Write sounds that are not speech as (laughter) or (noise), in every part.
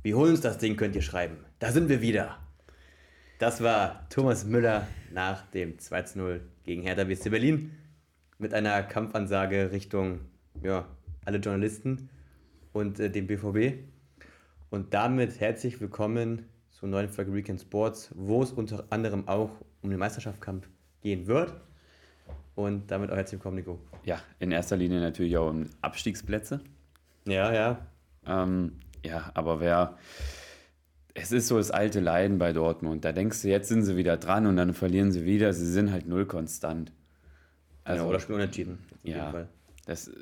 Wir holen uns das Ding, könnt ihr schreiben. Da sind wir wieder. Das war Thomas Müller nach dem 2-0 gegen Hertha BSC Berlin mit einer Kampfansage Richtung ja, alle Journalisten und äh, dem BVB. Und damit herzlich willkommen zur neuen Folge Weekend Sports, wo es unter anderem auch um den Meisterschaftskampf gehen wird. Und damit auch herzlich willkommen, Nico. Ja, in erster Linie natürlich auch um Abstiegsplätze. Ja, ja. Ähm, ja, aber wer. Es ist so das alte Leiden bei Dortmund. Da denkst du, jetzt sind sie wieder dran und dann verlieren sie wieder. Sie sind halt null konstant. Also, ja, oder spielen unentschieden. Ja, das.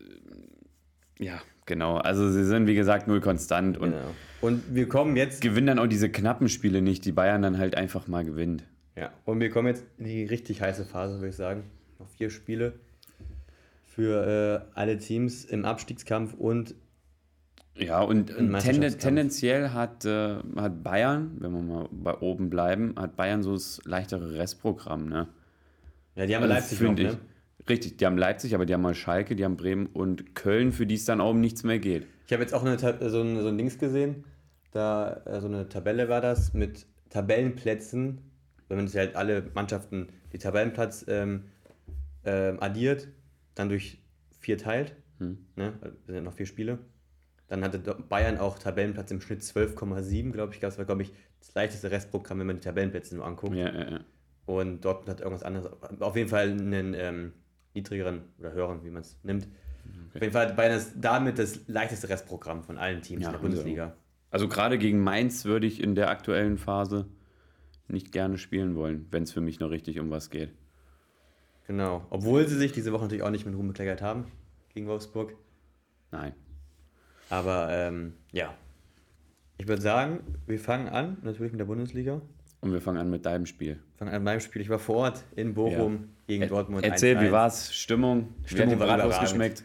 Ja, genau. Also sie sind, wie gesagt, null konstant. Und, genau. und wir kommen jetzt. Gewinnen dann auch diese knappen Spiele nicht, die Bayern dann halt einfach mal gewinnt. Ja, und wir kommen jetzt in die richtig heiße Phase, würde ich sagen. Noch vier Spiele für äh, alle Teams im Abstiegskampf und ja, und tenden, tendenziell hat, äh, hat Bayern, wenn wir mal bei oben bleiben, hat Bayern so das leichtere Restprogramm, ne? Ja, die haben also Leipzig noch, ne? Richtig, die haben Leipzig, aber die haben mal Schalke, die haben Bremen und Köln, für die es dann auch um nichts mehr geht. Ich habe jetzt auch eine, so, ein, so ein Dings gesehen, da äh, so eine Tabelle war das mit Tabellenplätzen, wenn man sich halt alle Mannschaften die Tabellenplatz ähm, ähm, addiert, dann durch vier teilt, hm. ne? das sind ja noch vier Spiele dann hatte Bayern auch Tabellenplatz im Schnitt 12,7, glaube ich. Das war, glaube ich, das leichteste Restprogramm, wenn man die Tabellenplätze nur anguckt. Ja, ja, ja. Und Dortmund hat irgendwas anderes. Auf jeden Fall einen ähm, niedrigeren oder höheren, wie man es nimmt. Okay. Auf jeden Fall hat Bayern das damit das leichteste Restprogramm von allen Teams ja, in der Bundesliga. Also, also gerade gegen Mainz würde ich in der aktuellen Phase nicht gerne spielen wollen, wenn es für mich noch richtig um was geht. Genau. Obwohl sie sich diese Woche natürlich auch nicht mit Ruhm bekleckert haben gegen Wolfsburg. Nein. Aber ähm, ja, ich würde sagen, wir fangen an, natürlich mit der Bundesliga. Und wir fangen an mit deinem Spiel. Fangen an mit meinem Spiel. Ich war vor Ort in Bochum ja. gegen er Dortmund. Erzähl, 1 -1. wie war's? Stimmung? Stimmung war Bratwurst geschmeckt?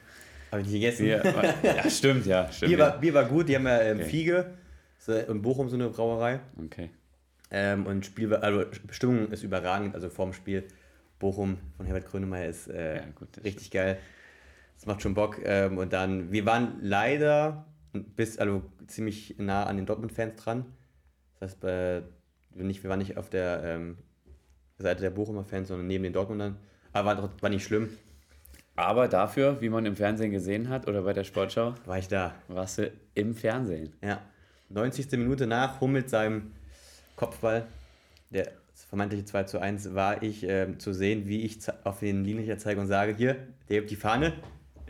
Habe ich nicht gegessen. Bier, (laughs) ja, stimmt, ja. Stimmt, Bier, war, Bier war gut, die haben ja ähm, okay. Fiege. in Bochum so eine Brauerei. Okay. Ähm, und Spiel, also Stimmung ist überragend, also vorm Spiel Bochum von Herbert Grönemeyer ist äh, ja, gut, richtig stimmt. geil. Das macht schon Bock. Ähm, und dann, wir waren leider bis, also ziemlich nah an den Dortmund-Fans dran. Das heißt, bei, nicht, wir waren nicht auf der ähm, Seite der Bochumer Fans, sondern neben den Dortmundern. Aber war, war nicht schlimm. Aber dafür, wie man im Fernsehen gesehen hat oder bei der Sportschau, war ich da. Warst du im Fernsehen? Ja. 90. Minute nach Hummels seinem Kopfball, der vermeintliche 2 zu 1, war ich äh, zu sehen, wie ich auf den Linienrichter zeige und sage: Hier, der die Fahne,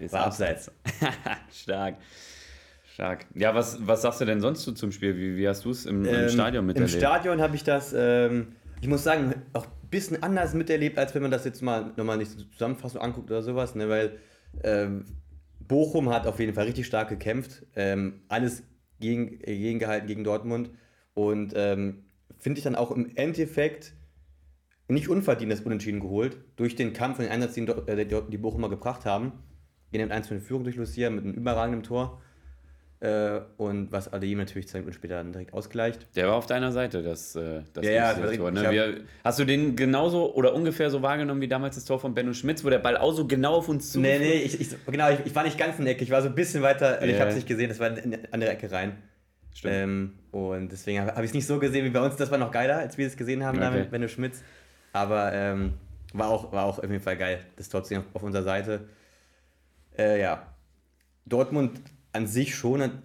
ist war abseits. (laughs) Stark. Stark. Ja, was, was sagst du denn sonst so zum Spiel? Wie, wie hast du es im, im ähm, Stadion miterlebt? Im Stadion habe ich das, ähm, ich muss sagen, auch ein bisschen anders miterlebt, als wenn man das jetzt mal nochmal nicht so Zusammenfassung anguckt oder sowas, ne? weil ähm, Bochum hat auf jeden Fall richtig stark gekämpft, ähm, alles gegen, äh, gegengehalten gegen Dortmund und ähm, finde ich dann auch im Endeffekt nicht unverdient das Unentschieden geholt, durch den Kampf und den Einsatz, den äh, die Bochumer gebracht haben. Gehen mit 1 für eine Führung durch Lucia mit einem überragenden Tor. Äh, und was Adeyem natürlich zwei Minuten später dann direkt ausgleicht. Der war auf deiner Seite, das, äh, das ja, ja, Tor. Ne? Wir, hast du den genauso oder ungefähr so wahrgenommen wie damals das Tor von Benno Schmitz, wo der Ball auch so genau auf uns zu Nee, nee, ich, ich, genau, ich, ich, war nicht ganz in der Ecke, ich war so ein bisschen weiter, yeah. ich habe es nicht gesehen, das war in eine andere Ecke rein. Stimmt. Ähm, und deswegen habe hab ich es nicht so gesehen wie bei uns, das war noch geiler, als wir es gesehen haben okay. mit Benno Schmitz. Aber ähm, war, auch, war auch auf jeden Fall geil, das Tor zu sehen auf, auf unserer Seite. Äh, ja, Dortmund an sich schon eine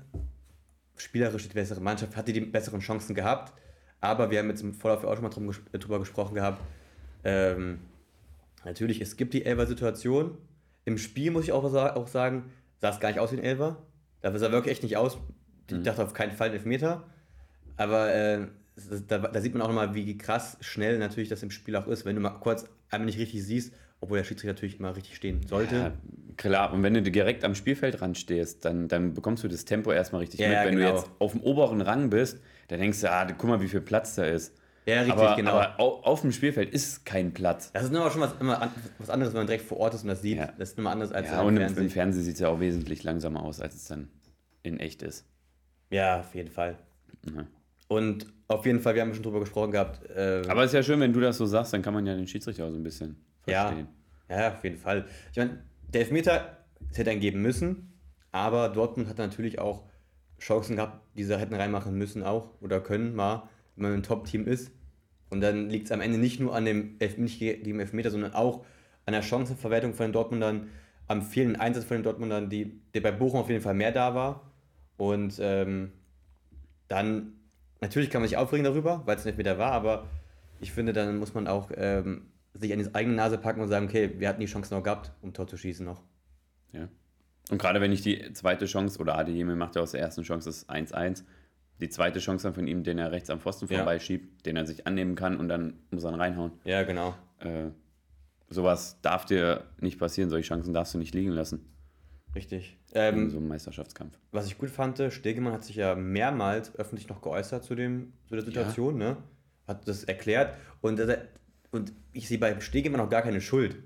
spielerisch die bessere Mannschaft, hatte die besseren Chancen gehabt, aber wir haben jetzt im Vorlauf auch schon mal drum, drüber gesprochen gehabt. Ähm, natürlich, es gibt die Elfer-Situation. Im Spiel muss ich auch, auch sagen, sah es gar nicht aus wie ein Elfer. Da sah wirklich echt nicht aus. Ich mhm. dachte auf keinen Fall ein Elfmeter. Aber äh, da, da, sieht man auch nochmal, wie krass schnell natürlich das im Spiel auch ist, wenn du mal kurz einmal nicht richtig siehst, obwohl der Schiedsrichter natürlich immer richtig stehen sollte. Ja, klar, und wenn du direkt am Spielfeld ran stehst, dann, dann bekommst du das Tempo erstmal richtig ja, mit. wenn genau. du jetzt auf dem oberen Rang bist, dann denkst du, ah, guck mal, wie viel Platz da ist. Ja, richtig, aber, genau. Aber auf, auf, dem Spielfeld ist kein Platz. Das ist immer schon was, immer was anderes, wenn man direkt vor Ort ist und das sieht. Ja. Das ist immer anders als ja, im und Fernsehen. im Fernsehen sieht es ja auch wesentlich langsamer aus, als es dann in echt ist. Ja, auf jeden Fall. Mhm. Und auf jeden Fall, wir haben schon drüber gesprochen gehabt. Äh, aber es ist ja schön, wenn du das so sagst, dann kann man ja den Schiedsrichter auch so ein bisschen verstehen. Ja, ja auf jeden Fall. Ich meine, der Elfmeter hätte einen geben müssen, aber Dortmund hat natürlich auch Chancen gehabt, die sie hätten reinmachen müssen auch oder können mal, wenn man ein Top-Team ist. Und dann liegt es am Ende nicht nur an dem Elf nicht gegen Elfmeter, sondern auch an der Chancenverwertung von den Dortmundern, am fehlenden Einsatz von den Dortmundern, die, der bei Bochum auf jeden Fall mehr da war. Und ähm, dann, natürlich kann man sich aufregen darüber, weil es nicht wieder war, aber ich finde, dann muss man auch ähm, sich an die eigene Nase packen und sagen, okay, wir hatten die Chance noch gehabt, um Tor zu schießen noch. Ja. Und gerade wenn ich die zweite Chance, oder Adeyemi macht ja aus der ersten Chance das 1-1, die zweite Chance dann von ihm, den er rechts am Pfosten ja. vorbeischiebt, den er sich annehmen kann und dann muss er reinhauen. Ja, genau. Äh, sowas darf dir nicht passieren, solche Chancen darfst du nicht liegen lassen. Richtig. Ähm, in so einem Meisterschaftskampf. Was ich gut fand, Stegemann hat sich ja mehrmals öffentlich noch geäußert zu, dem, zu der Situation, ja. ne? Hat das erklärt und, und ich sehe bei Stegemann auch gar keine Schuld.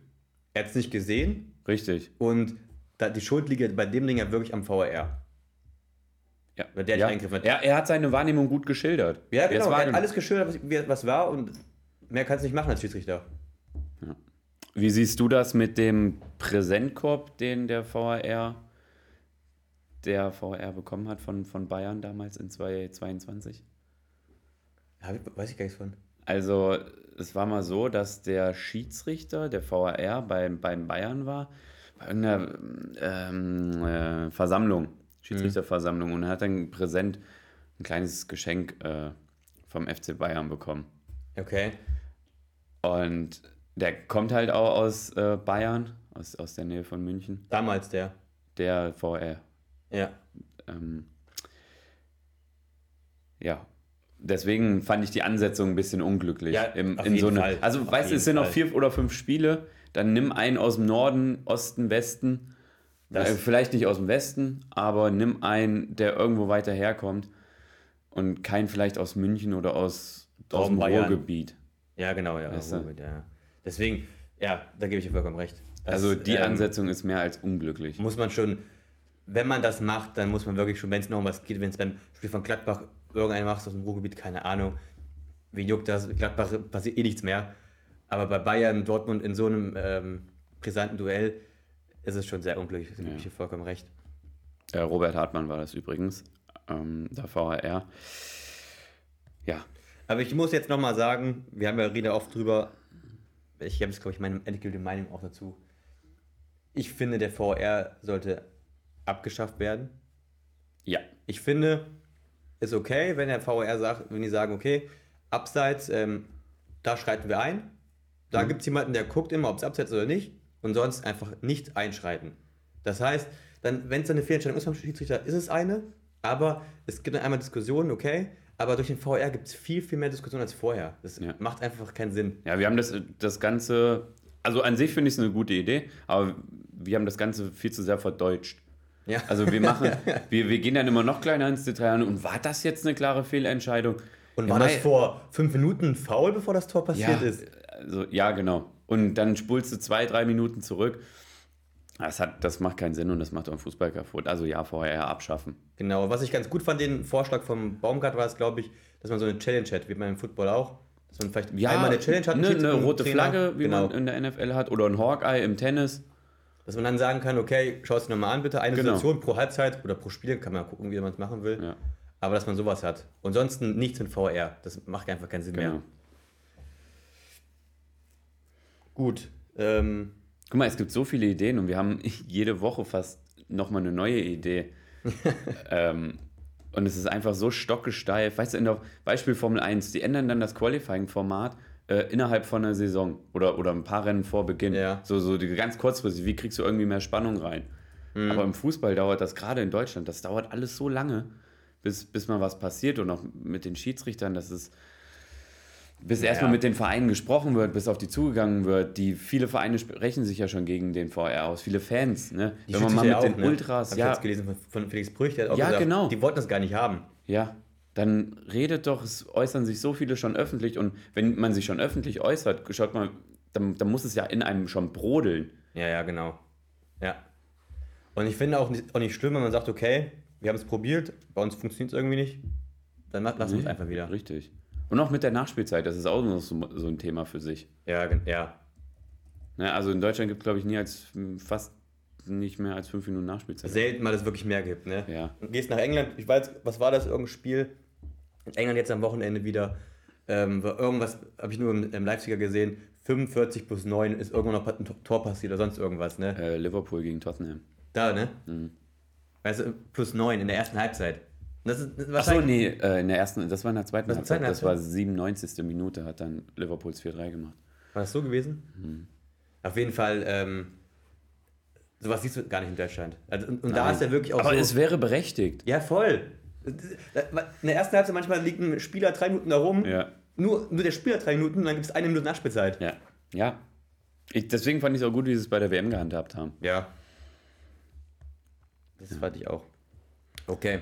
Er hat es nicht gesehen. Richtig. Und die Schuld liegt bei dem Ding ja wirklich am VR. Ja. Weil der ja. Eingriff hat. Er, er hat seine Wahrnehmung gut geschildert. Ja, genau. Er hat alles geschildert, was, was war und mehr kannst du nicht machen als Schiedsrichter. Ja. Wie siehst du das mit dem Präsentkorb, den der VR, der VR bekommen hat von, von Bayern damals in 2022? Ja, weiß ich gar nichts von. Also, es war mal so, dass der Schiedsrichter, der VAR, beim, beim Bayern war, bei irgendeiner ähm, äh, Versammlung, Schiedsrichterversammlung, und er hat dann präsent ein kleines Geschenk äh, vom FC Bayern bekommen. Okay. Und der kommt halt auch aus äh, Bayern, aus, aus der Nähe von München. Damals der? Der VR. Ja. Ähm, ja, ja, deswegen fand ich die Ansetzung ein bisschen unglücklich. Ja, Im, in so eine, Also, auf weißt du, es sind noch vier oder fünf Spiele, dann nimm einen aus dem Norden, Osten, Westen. Äh, vielleicht nicht aus dem Westen, aber nimm einen, der irgendwo weiter herkommt und keinen vielleicht aus München oder aus, aus dem Bayern. Ruhrgebiet. Ja, genau, ja, Ruhrgebiet, ja. Deswegen, ja, da gebe ich dir vollkommen recht. Das, also die ähm, Ansetzung ist mehr als unglücklich. Muss man schon, wenn man das macht, dann muss man wirklich schon, wenn es noch um was geht, wenn es beim Spiel von Gladbach irgendeiner macht aus dem Ruhrgebiet, keine Ahnung. Wie juckt das? Gladbach passiert eh nichts mehr. Aber bei Bayern, Dortmund in so einem ähm, brisanten Duell ist es schon sehr unglücklich. Da ja. ich vollkommen recht. Äh, Robert Hartmann war das übrigens, ähm, der VHR. Ja. Aber ich muss jetzt nochmal sagen, wir haben ja reden oft drüber, ich habe jetzt, glaube ich, meine endgültige Meinung auch dazu. Ich finde, der VR sollte abgeschafft werden. Ja. Ich finde, ist okay, wenn der VR sagt, wenn die sagen, okay, abseits, ähm, da schreiten wir ein. Da mhm. gibt es jemanden, der guckt immer, ob es abseits ist oder nicht. Und sonst einfach nicht einschreiten. Das heißt, dann, wenn es eine Fehlentscheidung ist vom Schiedsrichter, ist es eine. Aber es gibt dann einmal Diskussionen, okay. Aber durch den VR gibt es viel, viel mehr Diskussionen als vorher. Das ja. macht einfach keinen Sinn. Ja, wir haben das, das Ganze, also an sich finde ich es eine gute Idee, aber wir haben das Ganze viel zu sehr verdeutscht. Ja. Also wir machen, (laughs) wir, wir gehen dann immer noch kleiner ins Detail und war das jetzt eine klare Fehlentscheidung? Und war ja, das vor fünf Minuten faul, bevor das Tor passiert ja, ist? Also, ja, genau. Und dann spulst du zwei, drei Minuten zurück. Das, hat, das macht keinen Sinn und das macht auch einen Fußball kaputt. Also ja, vorher abschaffen. Genau, was ich ganz gut fand, den Vorschlag vom Baumgart war es, glaube ich, dass man so eine Challenge hat, wie man im Football auch. Dass man vielleicht ja, einmal eine Challenge hat. Eine, eine rote Flagge, wie genau. man in der NFL hat, oder ein Hawkeye im Tennis. Dass man dann sagen kann, okay, schau es dir nochmal an, bitte. Eine genau. Situation pro Halbzeit oder pro Spiel, kann man gucken, wie man es machen will. Ja. Aber dass man sowas hat. Und sonst nichts mit VR. Das macht einfach keinen Sinn genau. mehr. Gut. Ähm, Guck mal, es gibt so viele Ideen und wir haben (laughs) jede Woche fast nochmal eine neue Idee. (laughs) ähm, und es ist einfach so stockesteif. Weißt du, in der Beispiel Formel 1, die ändern dann das Qualifying-Format äh, innerhalb von einer Saison oder, oder ein paar Rennen vor Beginn. Ja. So, so die ganz kurzfristig, wie kriegst du irgendwie mehr Spannung rein? Mhm. Aber im Fußball dauert das gerade in Deutschland, das dauert alles so lange, bis, bis mal was passiert und auch mit den Schiedsrichtern, das ist bis ja. erstmal mit den Vereinen gesprochen wird, bis auf die zugegangen wird. Die viele Vereine sprechen sich ja schon gegen den VR aus, viele Fans. Ne? Die Wenn man mal mit auch, den ne? Ultras, Hab ja, ich jetzt gelesen von, von Felix Brüch, der hat auch ja, gesagt, genau. die wollten das gar nicht haben. Ja, dann redet doch, es äußern sich so viele schon öffentlich und wenn man sich schon öffentlich äußert, schaut mal, dann, dann muss es ja in einem schon brodeln. Ja, ja, genau. Ja. Und ich finde auch nicht, auch nicht schlimm, wenn man sagt, okay, wir haben es probiert, bei uns funktioniert es irgendwie nicht, dann lassen wir es einfach wieder. Richtig. Und auch mit der Nachspielzeit, das ist auch noch so, so ein Thema für sich. Ja, ja. ja also in Deutschland gibt es, glaube ich, nie als fast nicht mehr als fünf Minuten Nachspielzeit. Selten mal, dass es wirklich mehr gibt, ne? Ja. Du gehst nach England, ich weiß, was war das, irgendein Spiel? In England jetzt am Wochenende wieder, ähm, war irgendwas, habe ich nur im, im Leipziger gesehen, 45 plus 9 ist irgendwo noch ein Tor passiert oder sonst irgendwas, ne? Äh, Liverpool gegen Tottenham. Da, ne? Mhm. Weißt du, plus 9 in der ersten Halbzeit. Das ist, das Achso, nee, äh, in der ersten, das war in der zweiten Halbzeit. Das war 97. Minute, hat dann Liverpools 4-3 gemacht. War das so gewesen? Mhm. Auf jeden Fall, ähm, sowas siehst du gar nicht in Deutschland. Also, und, und da ist ja wirklich auch. Aber so, es wäre berechtigt. Ja, voll. In der ersten Halbzeit manchmal liegt ein Spieler drei Minuten da rum. Ja. Nur, nur der Spieler drei Minuten, dann gibt es eine Minute Nachspielzeit. Ja. Ja. Ich, deswegen fand ich es auch gut, wie sie es bei der WM gehandhabt haben. Ja. Das ja. fand ich auch. Okay.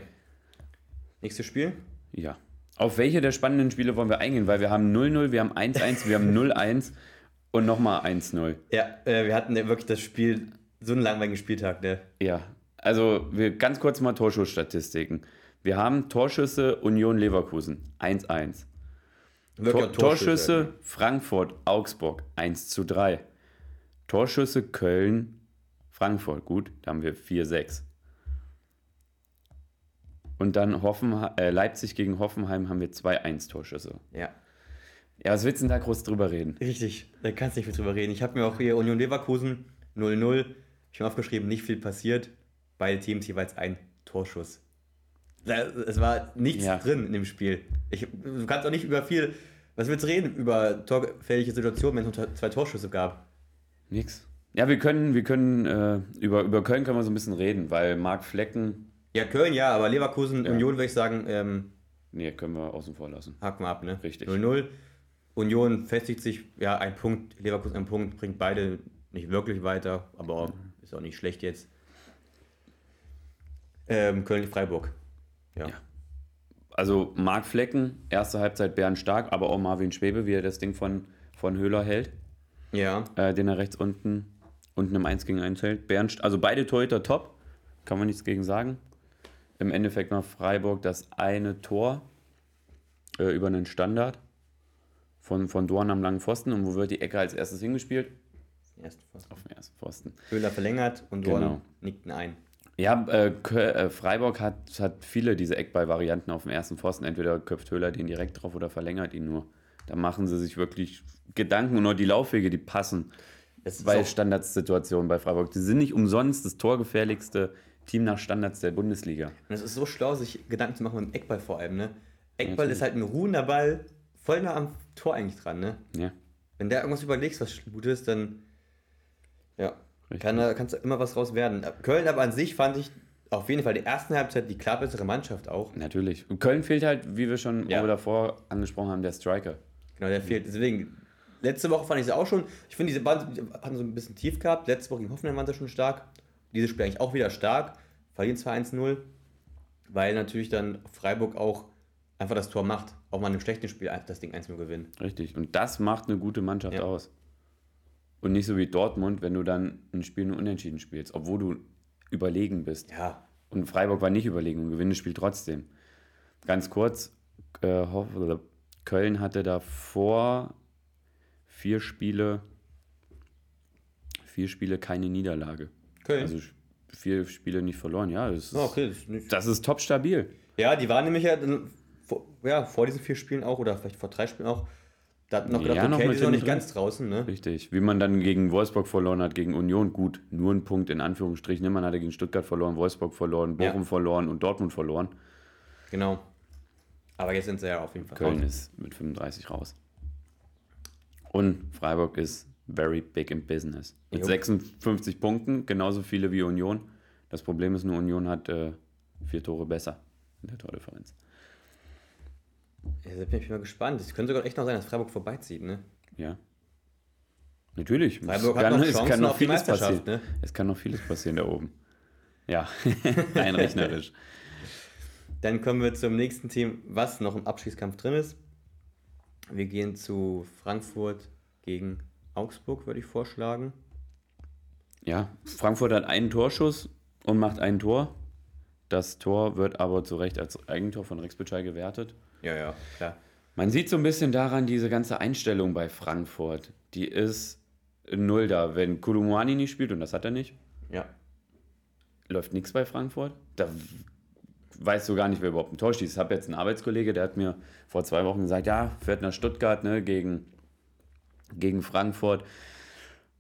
Nächstes Spiel? Ja. Auf welche der spannenden Spiele wollen wir eingehen? Weil wir haben 0-0, wir haben 1-1, wir haben 0-1 und nochmal 1-0. Ja, äh, wir hatten ja wirklich das Spiel, so einen langweiligen Spieltag, ne? Ja. Also wir, ganz kurz mal Torschussstatistiken. Wir haben Torschüsse Union Leverkusen 1-1. Tor Torschüsse Frankfurt Augsburg 1 zu 3. Torschüsse Köln Frankfurt, gut, da haben wir 4-6. Und dann Hoffenheim, äh, Leipzig gegen Hoffenheim haben wir 2-1 Torschüsse. Ja. Ja, was willst du denn da groß drüber reden? Richtig, da kannst du nicht viel drüber reden. Ich habe mir auch hier Union Leverkusen 0-0, ich habe aufgeschrieben, nicht viel passiert. Beide Teams jeweils ein Torschuss. Es war nichts ja. drin in dem Spiel. Ich, du kannst auch nicht über viel. Was willst du reden über torgefährliche Situationen, wenn es zwei Torschüsse gab? Nix. Ja, wir können, wir können äh, über, über Köln können wir so ein bisschen reden, weil Marc Flecken ja, Köln ja, aber Leverkusen, ja. Union würde ich sagen. Ähm, nee, können wir außen vor lassen. Haken wir ab, ne? Richtig. 0-0. Union festigt sich, ja, ein Punkt, Leverkusen ein Punkt, bringt beide nicht wirklich weiter, aber. Ist auch nicht schlecht jetzt. Ähm, Köln-Freiburg. Ja. ja. Also Marc Flecken, erste Halbzeit Bernd Stark, aber auch Marvin Schwebe, wie er das Ding von, von Höhler hält. Ja. Äh, den er rechts unten, unten im 1 gegen 1 hält. Bernd, also beide Torhüter top, kann man nichts gegen sagen im Endeffekt macht Freiburg das eine Tor äh, über einen Standard von, von Dorn am langen Pfosten. Und wo wird die Ecke als erstes hingespielt? Auf den ersten Pfosten. Höhler verlängert und Dorn genau. nickt ein. Ja, äh, äh, Freiburg hat, hat viele diese Eckball-Varianten auf dem ersten Pfosten. Entweder köpft Höhler den direkt drauf oder verlängert ihn nur. Da machen sie sich wirklich Gedanken und nur die Laufwege, die passen. bei Standardsituationen bei Freiburg. Die sind nicht umsonst das torgefährlichste Team nach Standards der Bundesliga. Und es ist so schlau, sich Gedanken zu machen mit dem Eckball vor allem, ne? Eckball ja, ist halt ein ruhender Ball, voll nah am Tor eigentlich dran, ne? Ja. Wenn der irgendwas überlegst, was gut ist, dann ja, kann da, kannst du immer was raus werden. Köln aber an sich fand ich auf jeden Fall die erste Halbzeit die klar bessere Mannschaft auch. Natürlich. Und Köln fehlt halt, wie wir schon ja. davor angesprochen haben, der Striker. Genau, der fehlt. Deswegen, letzte Woche fand ich sie auch schon. Ich finde, diese Band hatten so ein bisschen tief gehabt. Letzte Woche gegen Hoffenheim waren sie schon stark dieses Spiel eigentlich auch wieder stark, verlieren zwar 1-0, weil natürlich dann Freiburg auch einfach das Tor macht, auch mal in einem schlechten Spiel das Ding 1-0 gewinnen. Richtig, und das macht eine gute Mannschaft ja. aus. Und nicht so wie Dortmund, wenn du dann ein Spiel nur unentschieden spielst, obwohl du überlegen bist. Ja. Und Freiburg war nicht überlegen und gewinnt das Spiel trotzdem. Ganz kurz, äh, Köln hatte davor vier Spiele, vier Spiele keine Niederlage. Köln? Also vier Spiele nicht verloren, ja. Das ist, oh, okay, das ist, das ist top stabil. Ja, die waren nämlich ja, ja vor diesen vier Spielen auch oder vielleicht vor drei Spielen auch. Da hat noch gedacht, ja, okay, noch sind noch nicht ganz draußen, ne? Richtig. Wie man dann gegen Wolfsburg verloren hat, gegen Union, gut, nur ein Punkt in Anführungsstrichen. Man hatte gegen Stuttgart verloren, Wolfsburg verloren, Bochum ja. verloren und Dortmund verloren. Genau. Aber jetzt sind sie ja auf jeden Fall Köln raus. ist mit 35 raus. Und Freiburg ist very big in business. Mit jo. 56 Punkten, genauso viele wie Union. Das Problem ist nur, Union hat äh, vier Tore besser in der Tordifferenz. Ja, da bin ich mal gespannt. Es könnte sogar echt noch sein, dass Freiburg vorbeizieht, ne? Ja. Natürlich. Freiburg es hat kann, noch es kann noch vieles passieren. Ne? Es kann noch vieles passieren da oben. Ja, (laughs) rein rechnerisch. (laughs) Dann kommen wir zum nächsten Team, was noch im Abschießkampf drin ist. Wir gehen zu Frankfurt gegen Augsburg, würde ich vorschlagen. Ja, Frankfurt hat einen Torschuss und macht ein Tor. Das Tor wird aber zu Recht als Eigentor von Rex Bitschei gewertet. Ja, ja, klar. Man sieht so ein bisschen daran, diese ganze Einstellung bei Frankfurt, die ist null da. Wenn Kulumani nicht spielt, und das hat er nicht, ja. läuft nichts bei Frankfurt. Da weißt du gar nicht, wer überhaupt ein Tor schießt. Ich habe jetzt einen Arbeitskollege, der hat mir vor zwei Wochen gesagt, ja, fährt nach Stuttgart ne, gegen, gegen Frankfurt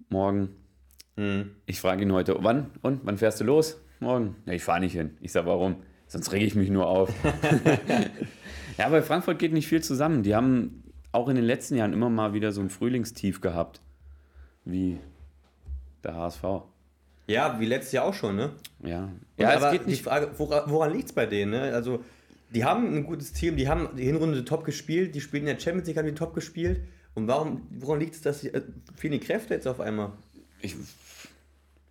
morgen. Mhm. Ich frage ihn heute, wann und wann fährst du los? Morgen. Ja, ich fahre nicht hin. Ich sage, warum? Sonst rege ich mich nur auf. (laughs) ja, bei Frankfurt geht nicht viel zusammen. Die haben auch in den letzten Jahren immer mal wieder so ein Frühlingstief gehabt. Wie der HSV. Ja, wie letztes Jahr auch schon, ne? Ja. ja, aber es geht nicht. Die Frage, woran, woran liegt es bei denen, ne? Also, die haben ein gutes Team, die haben die Hinrunde top gespielt, die spielen in der Champions League, haben die top gespielt. Und warum, woran liegt es, dass sie äh, fehlen die Kräfte jetzt auf einmal? Ich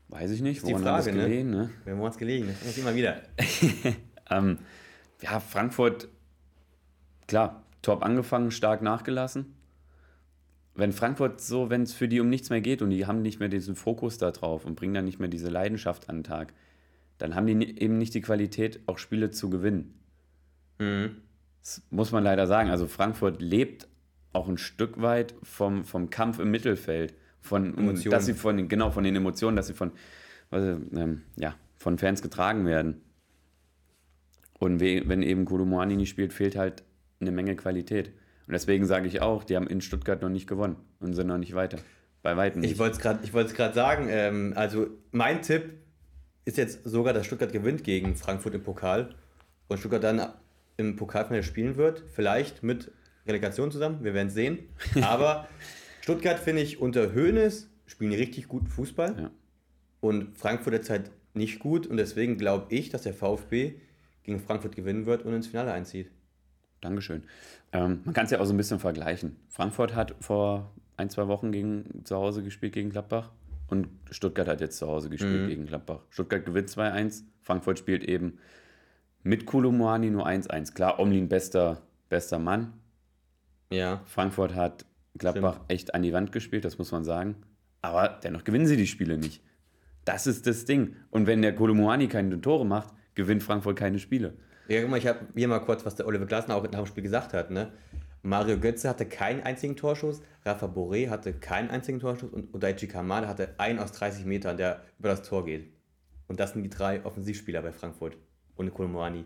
weiß ich nicht, woran hat es ne? gelegen, ne? Woran hat es gelegen? Das ist immer wieder. (laughs) ähm, ja, Frankfurt, klar, top angefangen, stark nachgelassen. Wenn Frankfurt so, wenn es für die um nichts mehr geht und die haben nicht mehr diesen Fokus da drauf und bringen dann nicht mehr diese Leidenschaft an den Tag, dann haben die eben nicht die Qualität, auch Spiele zu gewinnen. Mhm. Das muss man leider sagen. Also Frankfurt lebt auch ein Stück weit vom, vom Kampf im Mittelfeld. Von, Emotionen. dass sie von, genau, von den Emotionen, dass sie von, also, ähm, ja, von Fans getragen werden. Und wenn eben Kolomoani nicht spielt, fehlt halt eine Menge Qualität. Und deswegen sage ich auch, die haben in Stuttgart noch nicht gewonnen und sind noch nicht weiter. Bei weitem nicht. Ich wollte es gerade sagen, ähm, also mein Tipp ist jetzt sogar, dass Stuttgart gewinnt gegen Frankfurt im Pokal und Stuttgart dann im Pokalfinale spielen wird. Vielleicht mit Relegation zusammen, wir werden es sehen. (laughs) Aber Stuttgart finde ich unter Hoeneß spielen richtig guten Fußball. Ja. Und Frankfurt jetzt halt nicht gut und deswegen glaube ich, dass der VfB gegen Frankfurt gewinnen wird und ins Finale einzieht. Dankeschön. Ähm, man kann es ja auch so ein bisschen vergleichen. Frankfurt hat vor ein, zwei Wochen gegen, zu Hause gespielt gegen Gladbach und Stuttgart hat jetzt zu Hause gespielt mhm. gegen Gladbach. Stuttgart gewinnt 2-1, Frankfurt spielt eben mit Kulumoani nur 1-1. Klar, Omlin bester, bester Mann. Ja. Frankfurt hat Gladbach Stimmt. echt an die Wand gespielt, das muss man sagen. Aber dennoch gewinnen sie die Spiele nicht. Das ist das Ding. Und wenn der Kolomuani keine Tore macht, gewinnt Frankfurt keine Spiele. Ja, guck mal, ich habe hier mal kurz, was der Oliver Glasner auch nach dem Spiel gesagt hat. Ne? Mario Götze hatte keinen einzigen Torschuss, Rafa Boré hatte keinen einzigen Torschuss und Odaichi Kamada hatte einen aus 30 Metern, der über das Tor geht. Und das sind die drei Offensivspieler bei Frankfurt ohne Kolomoani.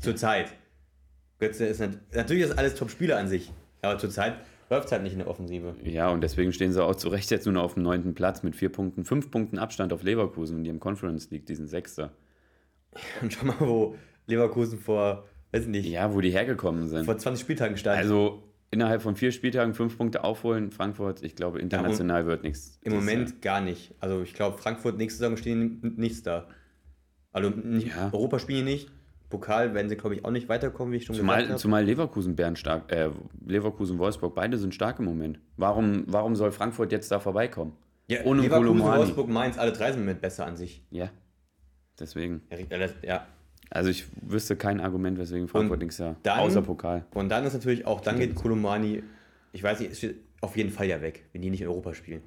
Zurzeit. Götze ist natürlich ist alles Top-Spieler an sich, aber zurzeit läuft halt nicht in der Offensive. Ja, und deswegen stehen sie auch zu Recht jetzt nur noch auf dem neunten Platz mit vier Punkten, fünf Punkten Abstand auf Leverkusen und die im Conference League, diesen Sechster. (laughs) Und schau mal, wo Leverkusen vor, weiß nicht. Ja, wo die hergekommen sind. Vor 20 Spieltagen stand. Also innerhalb von vier Spieltagen fünf Punkte aufholen, Frankfurt, ich glaube, international ja, wird nichts. Im Moment Jahr. gar nicht. Also ich glaube, Frankfurt nächste Saison stehen nichts da. Also ja. Europa spielen nicht. Pokal werden sie, glaube ich, auch nicht weiterkommen, wie ich schon zumal, gesagt habe. Zumal Leverkusen, Bern stark, äh, Leverkusen, Wolfsburg, beide sind stark im Moment. Warum, warum soll Frankfurt jetzt da vorbeikommen? Ja, Ohne Leverkusen. Wolfsburg, Mainz, alle drei sind Moment besser an sich. Ja, deswegen. Ja, ja. Also ich wüsste kein Argument, weswegen Frankfurt nichts ja, außer Pokal. Und dann ist natürlich auch, dann geht Kolomani, ich weiß nicht, ist auf jeden Fall ja weg, wenn die nicht in Europa spielen.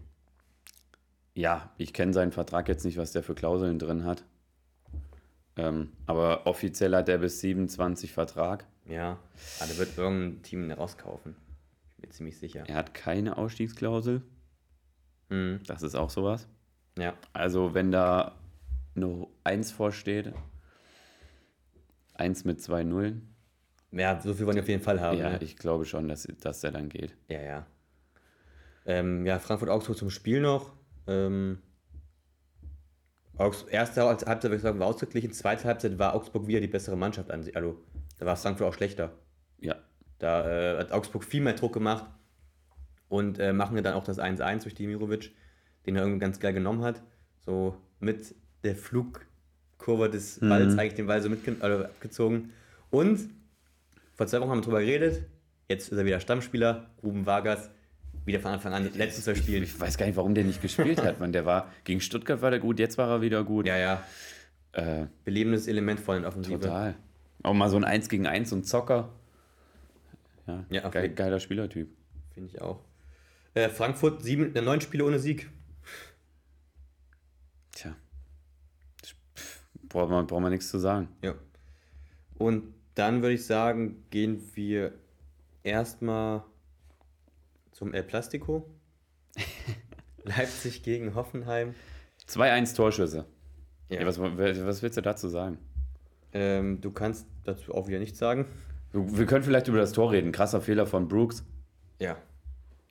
Ja, ich kenne seinen Vertrag jetzt nicht, was der für Klauseln drin hat. Ähm, aber offiziell hat er bis 27 Vertrag. Ja, aber da wird irgendein Team rauskaufen. Ich bin ziemlich sicher. Er hat keine Ausstiegsklausel. Mhm. Das ist auch sowas. Ja. Also, wenn da nur 1 vorsteht, 1 mit zwei Nullen. Ja, so viel wollen die auf jeden Fall haben. Ja, ne? ich glaube schon, dass, dass der dann geht. Ja, ja. Ähm, ja, Frankfurt-Augsburg zum Spiel noch. Ähm, Augs erste Halbzeit würde ich sagen, war ausgeglichen. Zweite Halbzeit war Augsburg wieder die bessere Mannschaft an sich. Also, da war Frankfurt auch schlechter. Ja. Da äh, hat Augsburg viel mehr Druck gemacht und äh, machen dann auch das 1-1 durch Dimirovic, den er irgendwie ganz geil genommen hat. So mit der Flugkurve des mhm. Balls eigentlich den Ball so mitgezogen. Also und vor zwei Wochen haben wir drüber geredet. Jetzt ist er wieder Stammspieler, Ruben Vargas wieder von Anfang an letztes zwei Spielen. Ich weiß gar nicht, warum der nicht gespielt hat. Man, der war gegen Stuttgart war der gut, jetzt war er wieder gut. Ja, ja. Äh, Belebendes Element vor den Offensive. Total. Auch mal so ein 1 gegen 1, so ein Zocker. Ja, ja geil, geiler Spielertyp. Finde ich auch. Äh, Frankfurt, sieben, äh, neun Spiele ohne Sieg. Tja. Braucht man, braucht man nichts zu sagen. Ja. Und dann würde ich sagen, gehen wir erstmal zum El Plastico. (laughs) Leipzig gegen Hoffenheim. 2-1 Torschüsse. Ja. ja was, was willst du dazu sagen? Ähm, du kannst dazu auch wieder nichts sagen. Wir können vielleicht über das Tor reden. Krasser Fehler von Brooks. Ja.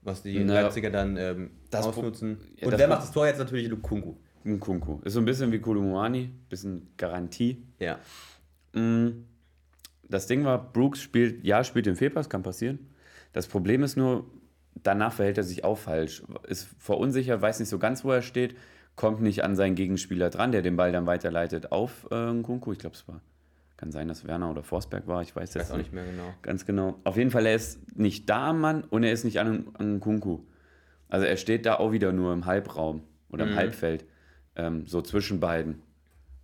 Was die Na, Leipziger dann ähm, ausnutzen. Ja, Und wer macht das Tor jetzt natürlich? Lukunku. Lukunku. Ist so ein bisschen wie Kulumuani, bisschen Garantie. Ja. Mm, das Ding war, Brooks spielt, ja, spielt den Fehlpass, kann passieren. Das Problem ist nur, danach verhält er sich auch falsch. Ist verunsichert, weiß nicht so ganz, wo er steht, kommt nicht an seinen Gegenspieler dran, der den Ball dann weiterleitet auf äh, Kunku. Ich glaube, es war, kann sein, dass Werner oder Forsberg war, ich weiß jetzt auch nicht mehr genau. Ganz genau. Auf jeden Fall, er ist nicht da am Mann und er ist nicht an, an Kunku. Also er steht da auch wieder nur im Halbraum oder im mhm. Halbfeld, ähm, so zwischen beiden.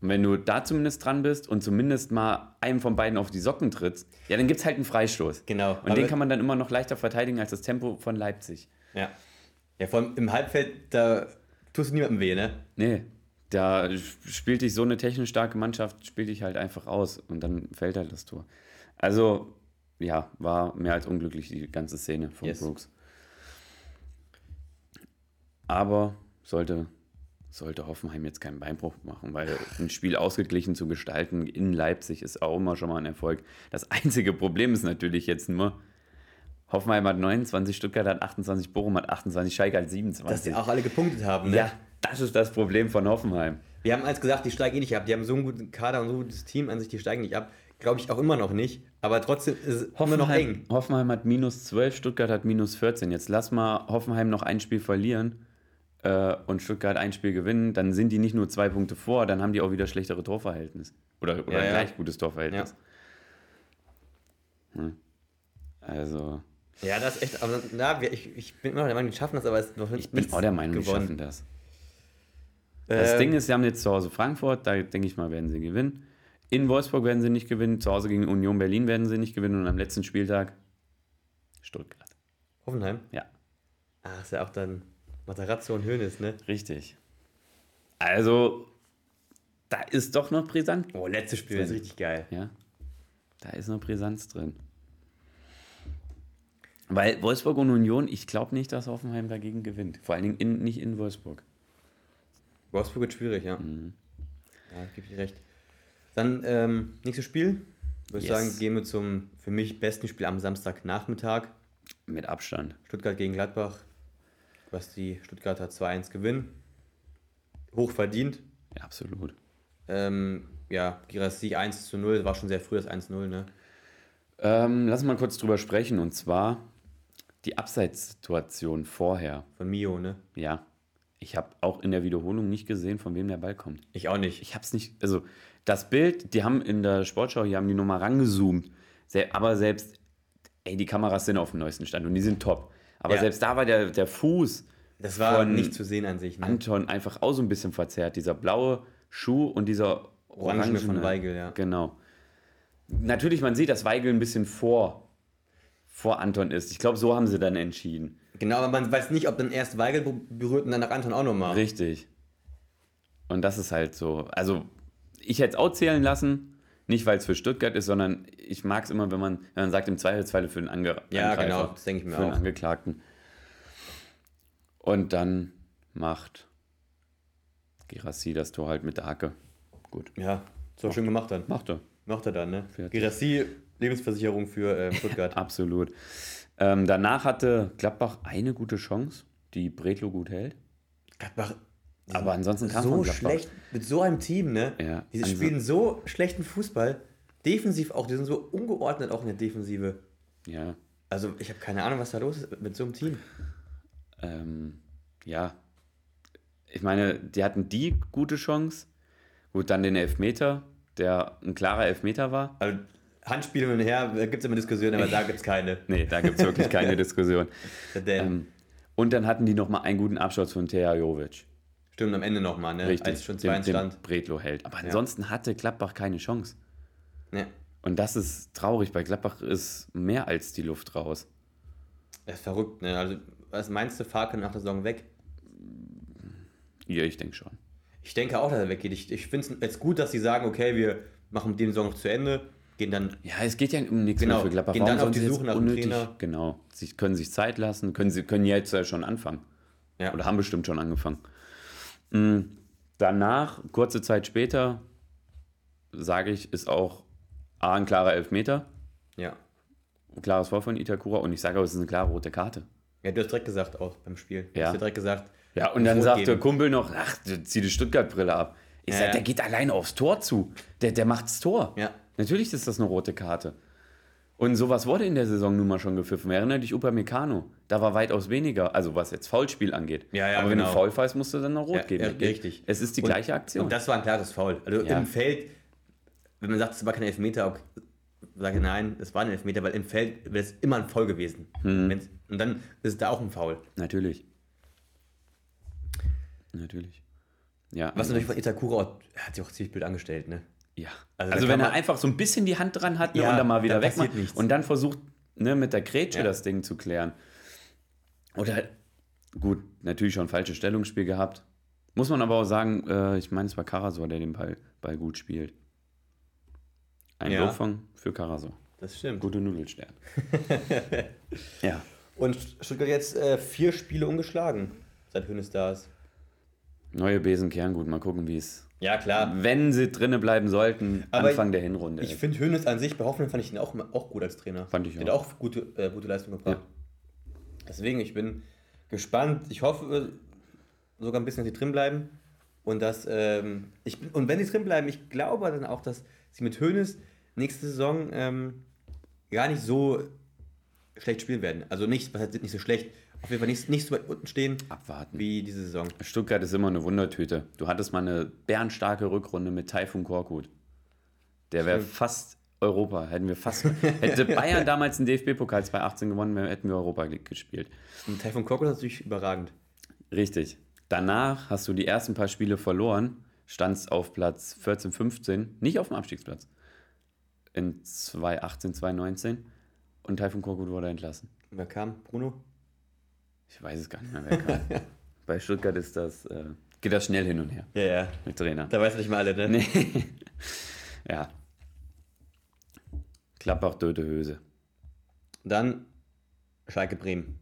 Und wenn du da zumindest dran bist und zumindest mal einem von beiden auf die Socken trittst, ja, dann gibt es halt einen Freistoß. Genau. Und den kann man dann immer noch leichter verteidigen als das Tempo von Leipzig. Ja. Ja, vor allem im Halbfeld, da tust du niemandem weh, ne? Nee. Da spielt dich so eine technisch starke Mannschaft, spielt dich halt einfach aus und dann fällt halt das Tor. Also, ja, war mehr als unglücklich die ganze Szene von yes. Brooks. Aber sollte sollte Hoffenheim jetzt keinen Beinbruch machen, weil ein Spiel ausgeglichen zu gestalten in Leipzig ist auch immer schon mal ein Erfolg. Das einzige Problem ist natürlich jetzt nur, Hoffenheim hat 29, Stuttgart hat 28, Bochum hat 28, Schalke hat 27. Dass die auch alle gepunktet haben, ne? Ja, das ist das Problem von Hoffenheim. Wir haben als gesagt, die steigen eh nicht ab. Die haben so einen guten Kader und so ein gutes Team an sich, die steigen nicht ab. Glaube ich auch immer noch nicht. Aber trotzdem ist es Hoffenheim, immer noch eng. Hoffenheim hat minus 12, Stuttgart hat minus 14. Jetzt lass mal Hoffenheim noch ein Spiel verlieren äh, und Stuttgart ein Spiel gewinnen, dann sind die nicht nur zwei Punkte vor, dann haben die auch wieder schlechtere Torverhältnis. Oder, oder ja, gleich ja. gutes Torverhältnis. Ja. Hm. Also. Ja, das ist echt. Aber, na, ich, ich bin immer der Meinung, die schaffen das, aber es noch Ich bin auch der Meinung, die schaffen das. Das ähm, Ding ist, sie haben jetzt zu Hause Frankfurt, da denke ich mal, werden sie gewinnen. In Wolfsburg werden sie nicht gewinnen, zu Hause gegen Union Berlin werden sie nicht gewinnen und am letzten Spieltag Stuttgart. Hoffenheim? Ja. Ach, ist ja auch dann Matarazzo und Hönes, ne? Richtig. Also, da ist doch noch Brisanz. Oh, letztes Spiel ist richtig geil. Ja. Da ist noch Brisanz drin. Weil Wolfsburg und Union, ich glaube nicht, dass Hoffenheim dagegen gewinnt. Vor allen Dingen in, nicht in Wolfsburg. Wolfsburg wird schwierig, ja. Mhm. Ja, gebe ich dir recht. Dann ähm, nächstes Spiel. Würde ich yes. sagen, gehen wir zum für mich besten Spiel am Samstagnachmittag. Mit Abstand. Stuttgart gegen Gladbach was die Stuttgarter 2-1 gewinnen. Hoch verdient. Ja, absolut. Ähm, ja, Girassi 1 zu 0, war schon sehr früh das 1-0, ne? Ähm, lass mal kurz drüber sprechen und zwar die Abseitssituation vorher. Von Mio, ne? Ja. Ich habe auch in der Wiederholung nicht gesehen, von wem der Ball kommt. Ich auch nicht. Ich habe es nicht, also das Bild, die haben in der Sportschau, hier haben die nochmal rangezoomt, aber selbst, ey, die Kameras sind auf dem neuesten Stand und die sind top. Aber ja. selbst da war der, der Fuß. Das war nicht zu sehen an sich. Ne? Anton einfach auch so ein bisschen verzerrt. Dieser blaue Schuh und dieser Orange von Weigel, ja. Genau. Natürlich, man sieht, dass Weigel ein bisschen vor, vor Anton ist. Ich glaube, so haben sie dann entschieden. Genau, aber man weiß nicht, ob dann erst Weigel berührt und dann nach Anton auch nochmal. Richtig. Und das ist halt so. Also, ich hätte es auch zählen lassen. Nicht, weil es für Stuttgart ist, sondern ich mag es immer, wenn man, wenn man sagt, im Zweifelsfall für den Ange Ja, genau, das denke ich mir für auch. den Angeklagten. Und dann macht Girassi das Tor halt mit der Hacke. Gut. Ja, so schön gemacht dann. Macht er. Macht er dann, ne? Girassi, Lebensversicherung für äh, Stuttgart. (laughs) Absolut. Ähm, danach hatte Gladbach eine gute Chance, die Bretlo gut hält. Gladbach aber ansonsten kam so schlecht mit so einem Team, ne? Ja, die also spielen so schlechten Fußball. Defensiv auch, die sind so ungeordnet auch in der Defensive. Ja. Also ich habe keine Ahnung, was da los ist mit so einem Team. Ähm, ja. Ich meine, die hatten die gute Chance. Gut, dann den Elfmeter, der ein klarer Elfmeter war. Also Handspiel hin und her, da gibt es immer Diskussionen, aber da gibt es keine. (laughs) nee, da gibt es wirklich keine (laughs) Diskussion. ähm, und dann hatten die nochmal einen guten Abschluss von Teja Jovic. Stimmt, am Ende nochmal, ne? Richtig, als schon 2 stand. Bredlo hält. Aber ansonsten ja. hatte Gladbach keine Chance. Ja. Und das ist traurig. Bei Gladbach ist mehr als die Luft raus. Das ist verrückt, ne? Also, was meinst du, Farke nach der Saison weg? Ja, ich denke schon. Ich denke auch, dass er weggeht. Ich, ich finde es jetzt gut, dass sie sagen, okay, wir machen die Saison noch zu Ende, gehen dann. Ja, es geht ja um nichts genau, mehr für Gladbach. Gehen dann auf die Suche nach unnötig, Trainer. Genau. Sie können sich Zeit lassen, können sie können jetzt ja schon anfangen. Ja. Oder haben bestimmt schon angefangen. Mm, Danach, kurze Zeit später, sage ich, ist auch A, ein klarer Elfmeter. Ja. Ein klares Foul von Itakura und ich sage aber, es ist eine klare rote Karte. Ja, du hast direkt gesagt auch beim Spiel. Ja. Du hast direkt gesagt. Ja, und dann sagt der Kumpel noch, ach, zieh die Stuttgart-Brille ab. Ich ja, sage, der geht alleine aufs Tor zu. Der, der macht's Tor. Ja. Natürlich ist das eine rote Karte. Und sowas wurde in der Saison nun mal schon gepfiffen. Erinnere dich Upamecano. Da war weitaus weniger, also was jetzt Foulspiel angeht. Ja, ja, Aber genau. wenn du Foul fällst, musst du dann noch rot ja, geben. Ja, richtig. Es ist die und, gleiche Aktion. Und das war ein klares Foul. Also im Feld, wenn man sagt, es war kein Elfmeter, auch, sage ich nein, es war ein Elfmeter, weil im Feld wäre es immer ein Foul gewesen. Mhm. Und dann ist es da auch ein Foul. Natürlich. Natürlich. Ja. Was natürlich von Itakura hat sich auch ziemlich blöd angestellt, ne? Ja. Also Also, wenn er einfach so ein bisschen die Hand dran hat ne, Ja, und dann mal wieder weg und dann versucht, ne, mit der Grätsche Ja. das Ding zu klären. Oder gut, natürlich schon falsches Stellungsspiel gehabt. Muss man aber auch sagen, äh, ich meine, es war Karasor, der den Ball, Ball gut spielt. Ein Ja. Lobfang für Karasor. Das stimmt. Gute Nudelstern. (laughs) ja. Und Stuttgart jetzt äh, vier Spiele ungeschlagen, seit Hönes da ist. Neue Besen Kerngut. Mal gucken, wie es. Ja, klar. Wenn sie drinne bleiben sollten, Aber Anfang der Hinrunde. Ich finde Hönes an sich, bei Hoffenheim fand ich ihn auch, auch gut als Trainer. Fand ich Der hat auch gute, äh, gute Leistung gebracht. Deswegen, ich bin gespannt. Ich hoffe sogar ein bisschen, dass sie drin bleiben. Und dass, ähm, ich und wenn sie drin bleiben, ich glaube dann auch, dass sie mit Hönes nächste Saison ähm, gar nicht so schlecht spielen werden. Also nicht, was heißt nicht so schlecht, auf jeden Fall nicht, nicht so weit unten stehen Abwarten. wie diese Saison. Stuttgart ist immer eine Wundertüte. Du hattest mal eine bärenstarke Rückrunde mit Taifun Korkut. Der wäre fast Europa. Hätten wir fast. hätte (laughs) Bayern damals den DFB-Pokal 2018 gewonnen, hätten wir Europa League gespielt. Und Taifun Korkut ist natürlich überragend. Richtig. Danach hast du die ersten paar Spiele verloren, standst auf Platz 14, 15, nicht auf dem Abstiegsplatz. In 2018, 2019. Und Taifun Korkut wurde entlassen. Und wer kam? Bruno? Ich weiß es gar nicht mehr, wer kam. (laughs) Bei Stuttgart ist das, äh, geht das schnell hin und her Ja, ja. mit Trainer. Da weiß nicht mal alle, ne? Nee. (laughs) ja. Klappbach, Döte, Höse. Dann Schalke Bremen.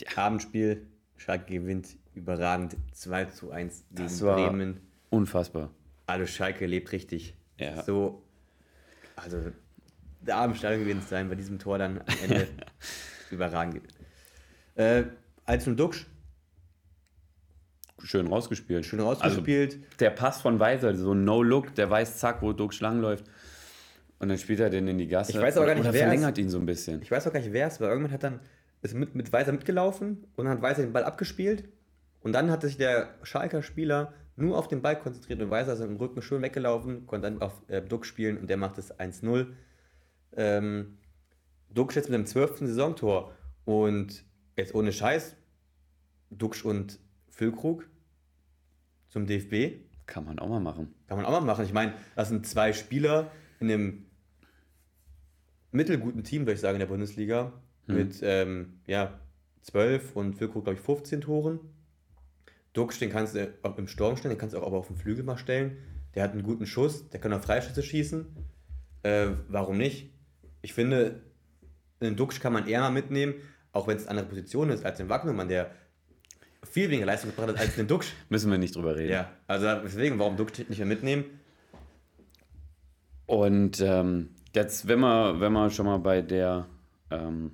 Ja. Abendspiel. Schalke gewinnt überragend 2 zu 1 gegen Das war- Bremen. Unfassbar. Also Schalke lebt richtig. Ja. So, also der Abendstadion gewinnt sein bei diesem Tor dann am Ende. (laughs) überragend. Äh, als und Duxch, Schön rausgespielt. schön rausgespielt. Also, der Pass von Weiser, so ein No-Look, der weiß, zack, wo Duck Schlang läuft. Und dann spielt er den in die Gasse. Ich weiß aber gar nicht, Oder wer verlängert ihn so ein bisschen. ich weiß auch gar nicht, wer es war. Irgendwann hat dann ist mit, mit Weiser mitgelaufen und dann hat Weiser den Ball abgespielt. Und dann hat sich der Schalker Spieler nur auf den Ball konzentriert und Weiser ist im Rücken schön weggelaufen, konnte dann auf äh, Duck spielen und der macht es 1-0. Ähm, Duxch jetzt mit dem 12. Saisontor und jetzt ohne Scheiß, Duxch und Füllkrug zum DFB. Kann man auch mal machen. Kann man auch mal machen. Ich meine, das sind zwei Spieler in einem mittelguten Team, würde ich sagen, in der Bundesliga. Mit ähm, ja, 12 und Füllkrug, glaube ich, 15 Toren. Duxch, den kannst du auch im Sturm stellen, den kannst du auch aber auf dem Flügel mal stellen. Der hat einen guten Schuss, der kann auch Freischüsse schießen. Äh, warum nicht? Ich finde, einen Duxch kann man eher mal mitnehmen, auch wenn es eine andere Position ist, als den Wagnermann, der viel weniger Leistung gebracht hat als den Duxch. (laughs) Müssen wir nicht drüber reden. Ja, also deswegen, warum Duxch nicht mehr mitnehmen? Und ähm, jetzt, wenn wir, wenn wir schon mal bei der, ähm,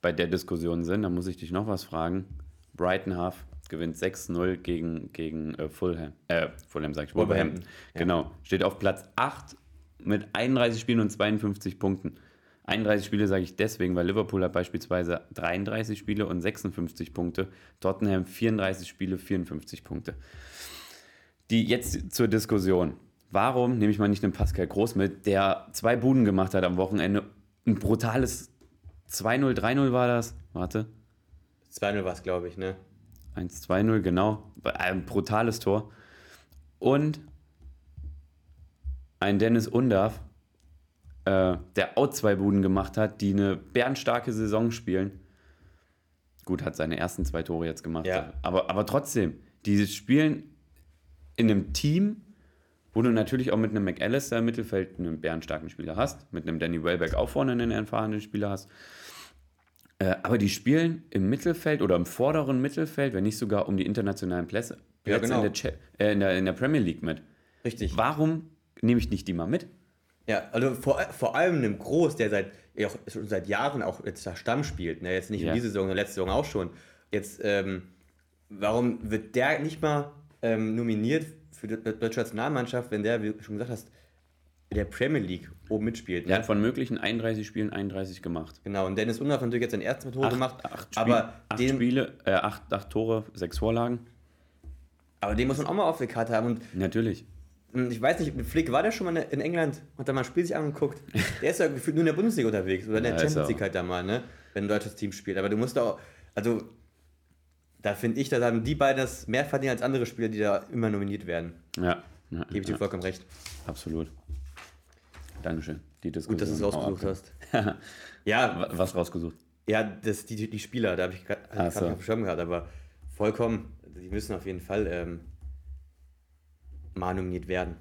bei der Diskussion sind, dann muss ich dich noch was fragen. Brighton Half gewinnt 6-0 gegen, gegen äh, Fulham. Äh, Fulham sag ich, Wolverhampton. Wolverhampton, ja. Genau. Steht auf Platz 8 mit 31 Spielen und 52 Punkten. 31 Spiele sage ich deswegen, weil Liverpool hat beispielsweise 33 Spiele und 56 Punkte. Tottenham 34 Spiele, 54 Punkte. Die jetzt zur Diskussion. Warum nehme ich mal nicht einen Pascal Groß mit, der zwei Buden gemacht hat am Wochenende? Ein brutales 2-0, 3-0 war das. Warte. 2-0 war es, glaube ich, ne? 1-2-0, genau. Ein brutales Tor. Und ein Dennis Undav, äh, der auch zwei Buden gemacht hat, die eine bärenstarke Saison spielen. Gut, hat seine ersten zwei Tore jetzt gemacht. Ja. Aber, aber trotzdem, die spielen in einem Team, wo du natürlich auch mit einem McAllister im Mittelfeld einen bärenstarken Spieler hast, mit einem Danny Welbeck auch vorne einen erfahrenen Spieler hast. Äh, aber die spielen im Mittelfeld oder im vorderen Mittelfeld, wenn nicht sogar um die internationalen Plätze, ja, genau. in, der, äh, in, der, in der Premier League mit. Richtig. Warum nehme ich nicht die mal mit? Ja, also vor, vor allem einem Groß, der seit, auch, schon seit Jahren auch jetzt da Stamm spielt, ne? jetzt nicht ja. in dieser Saison, sondern letzte Saison auch schon. Jetzt, ähm, warum wird der nicht mal ähm, nominiert für die deutsche Nationalmannschaft, wenn der, wie du schon gesagt hast, der Premier League oben mitspielt. Ne? Er hat von möglichen 31 Spielen 31 gemacht. Genau, und Dennis Unraff hat natürlich jetzt sein erstes Tor gemacht. Acht, Spiel, aber acht den, Spiele, äh, acht, acht Tore, sechs Vorlagen. Aber den muss man auch mal auf der Karte haben. Und natürlich. Ich weiß nicht, Flick war der schon mal in England und da mal ein Spiel sich angeguckt. (laughs) Der ist ja gefühlt nur in der Bundesliga unterwegs oder in der ja, Champions League halt da mal, ne? wenn ein deutsches Team spielt. Aber du musst auch, also da finde ich, da haben die beiden das mehr verdienen als andere Spieler, die da immer nominiert werden. Ja. ja Gebe ich dir ja. vollkommen recht. Absolut. Dankeschön. Die Gut, dass du es rausgesucht hast. (laughs) ja. Was rausgesucht? Ja, das, die, die Spieler, da habe ich gerade so. auf dem Schirm gehabt, aber vollkommen, die müssen auf jeden Fall ähm, mal nominiert werden.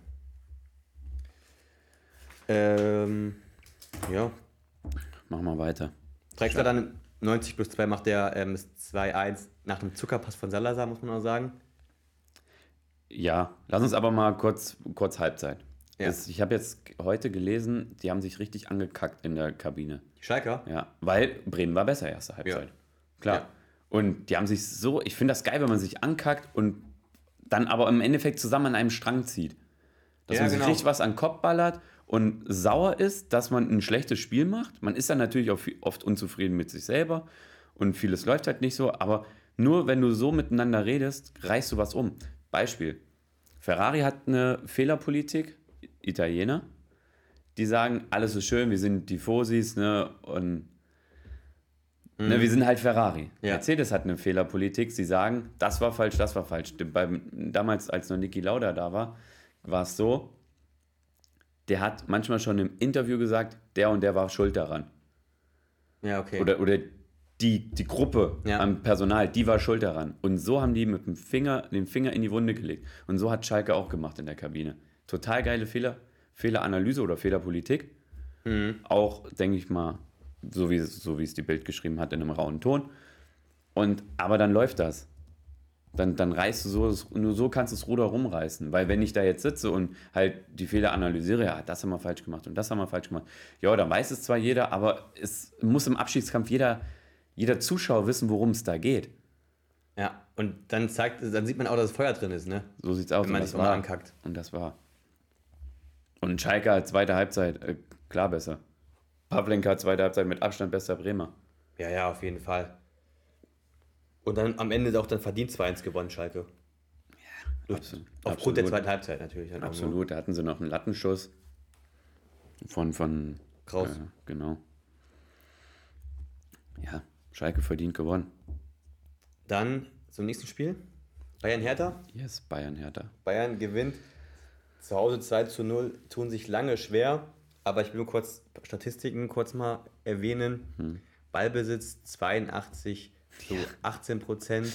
Ähm, ja. Mach mal weiter. Drexler dann 90 plus 2 macht der ähm, 2-1 nach dem Zuckerpass von Salazar, muss man auch sagen. Ja, lass uns aber mal kurz, kurz Halbzeit. Ja. Das, ich habe jetzt heute gelesen, die haben sich richtig angekackt in der Kabine. Die Schalker? Ja, weil Bremen war besser erste Halbzeit. Ja. Klar. Ja. Und die haben sich so, ich finde das geil, wenn man sich ankackt und dann aber im Endeffekt zusammen an einem Strang zieht. Dass ja, man sich genau. richtig was an den Kopf ballert und sauer ist, dass man ein schlechtes Spiel macht. Man ist dann natürlich auch oft unzufrieden mit sich selber und vieles läuft halt nicht so, aber nur wenn du so miteinander redest, reißt du was um. Beispiel. Ferrari hat eine Fehlerpolitik, Italiener, die sagen, alles ist schön, wir sind die Fosis, ne, und ne, mhm. wir sind halt Ferrari. Ja. Mercedes hat eine Fehlerpolitik, sie sagen, das war falsch, das war falsch. Beim, damals, als noch Niki Lauda da war, war es so, der hat manchmal schon im Interview gesagt, der und der war schuld daran. Ja, okay. Oder, oder die, die Gruppe ja. am Personal, die war schuld daran. Und so haben die mit dem Finger, den Finger in die Wunde gelegt. Und so hat Schalke auch gemacht in der Kabine. Total geile Fehler, Fehleranalyse oder Fehlerpolitik. Mhm. Auch, denke ich mal, so wie, so wie es die Bild geschrieben hat, in einem rauen Ton. Und, aber dann läuft das. Dann, dann reißt du so, nur so kannst du das Ruder rumreißen. Weil wenn ich da jetzt sitze und halt die Fehler analysiere, ja, das haben wir falsch gemacht und das haben wir falsch gemacht. Ja, dann weiß es zwar jeder, aber es muss im Abschiedskampf jeder, jeder Zuschauer wissen, worum es da geht. Ja, und dann zeigt, dann sieht man auch, dass Feuer drin ist, ne? So sieht's aus. Wenn man nicht so ankackt. Und das war. Und Schalke zweite Halbzeit, äh, klar besser. Pavlenka zweite Halbzeit mit Abstand bester Bremer. Ja, ja, auf jeden Fall. Und dann am Ende auch dann verdient 2-1 gewonnen, Schalke. Ja, absolut. Aufgrund absolut. der zweiten Halbzeit natürlich. Absolut, da hatten sie noch einen Lattenschuss von, von Kraus. Äh, genau. Ja, Schalke verdient gewonnen. Dann zum nächsten Spiel. Bayern Hertha. Yes, Bayern Hertha. Bayern gewinnt zu Hause 2 zu 0 tun sich lange schwer, aber ich will nur kurz Statistiken kurz mal erwähnen. Hm. Ballbesitz 82 zu ja. 18 Prozent.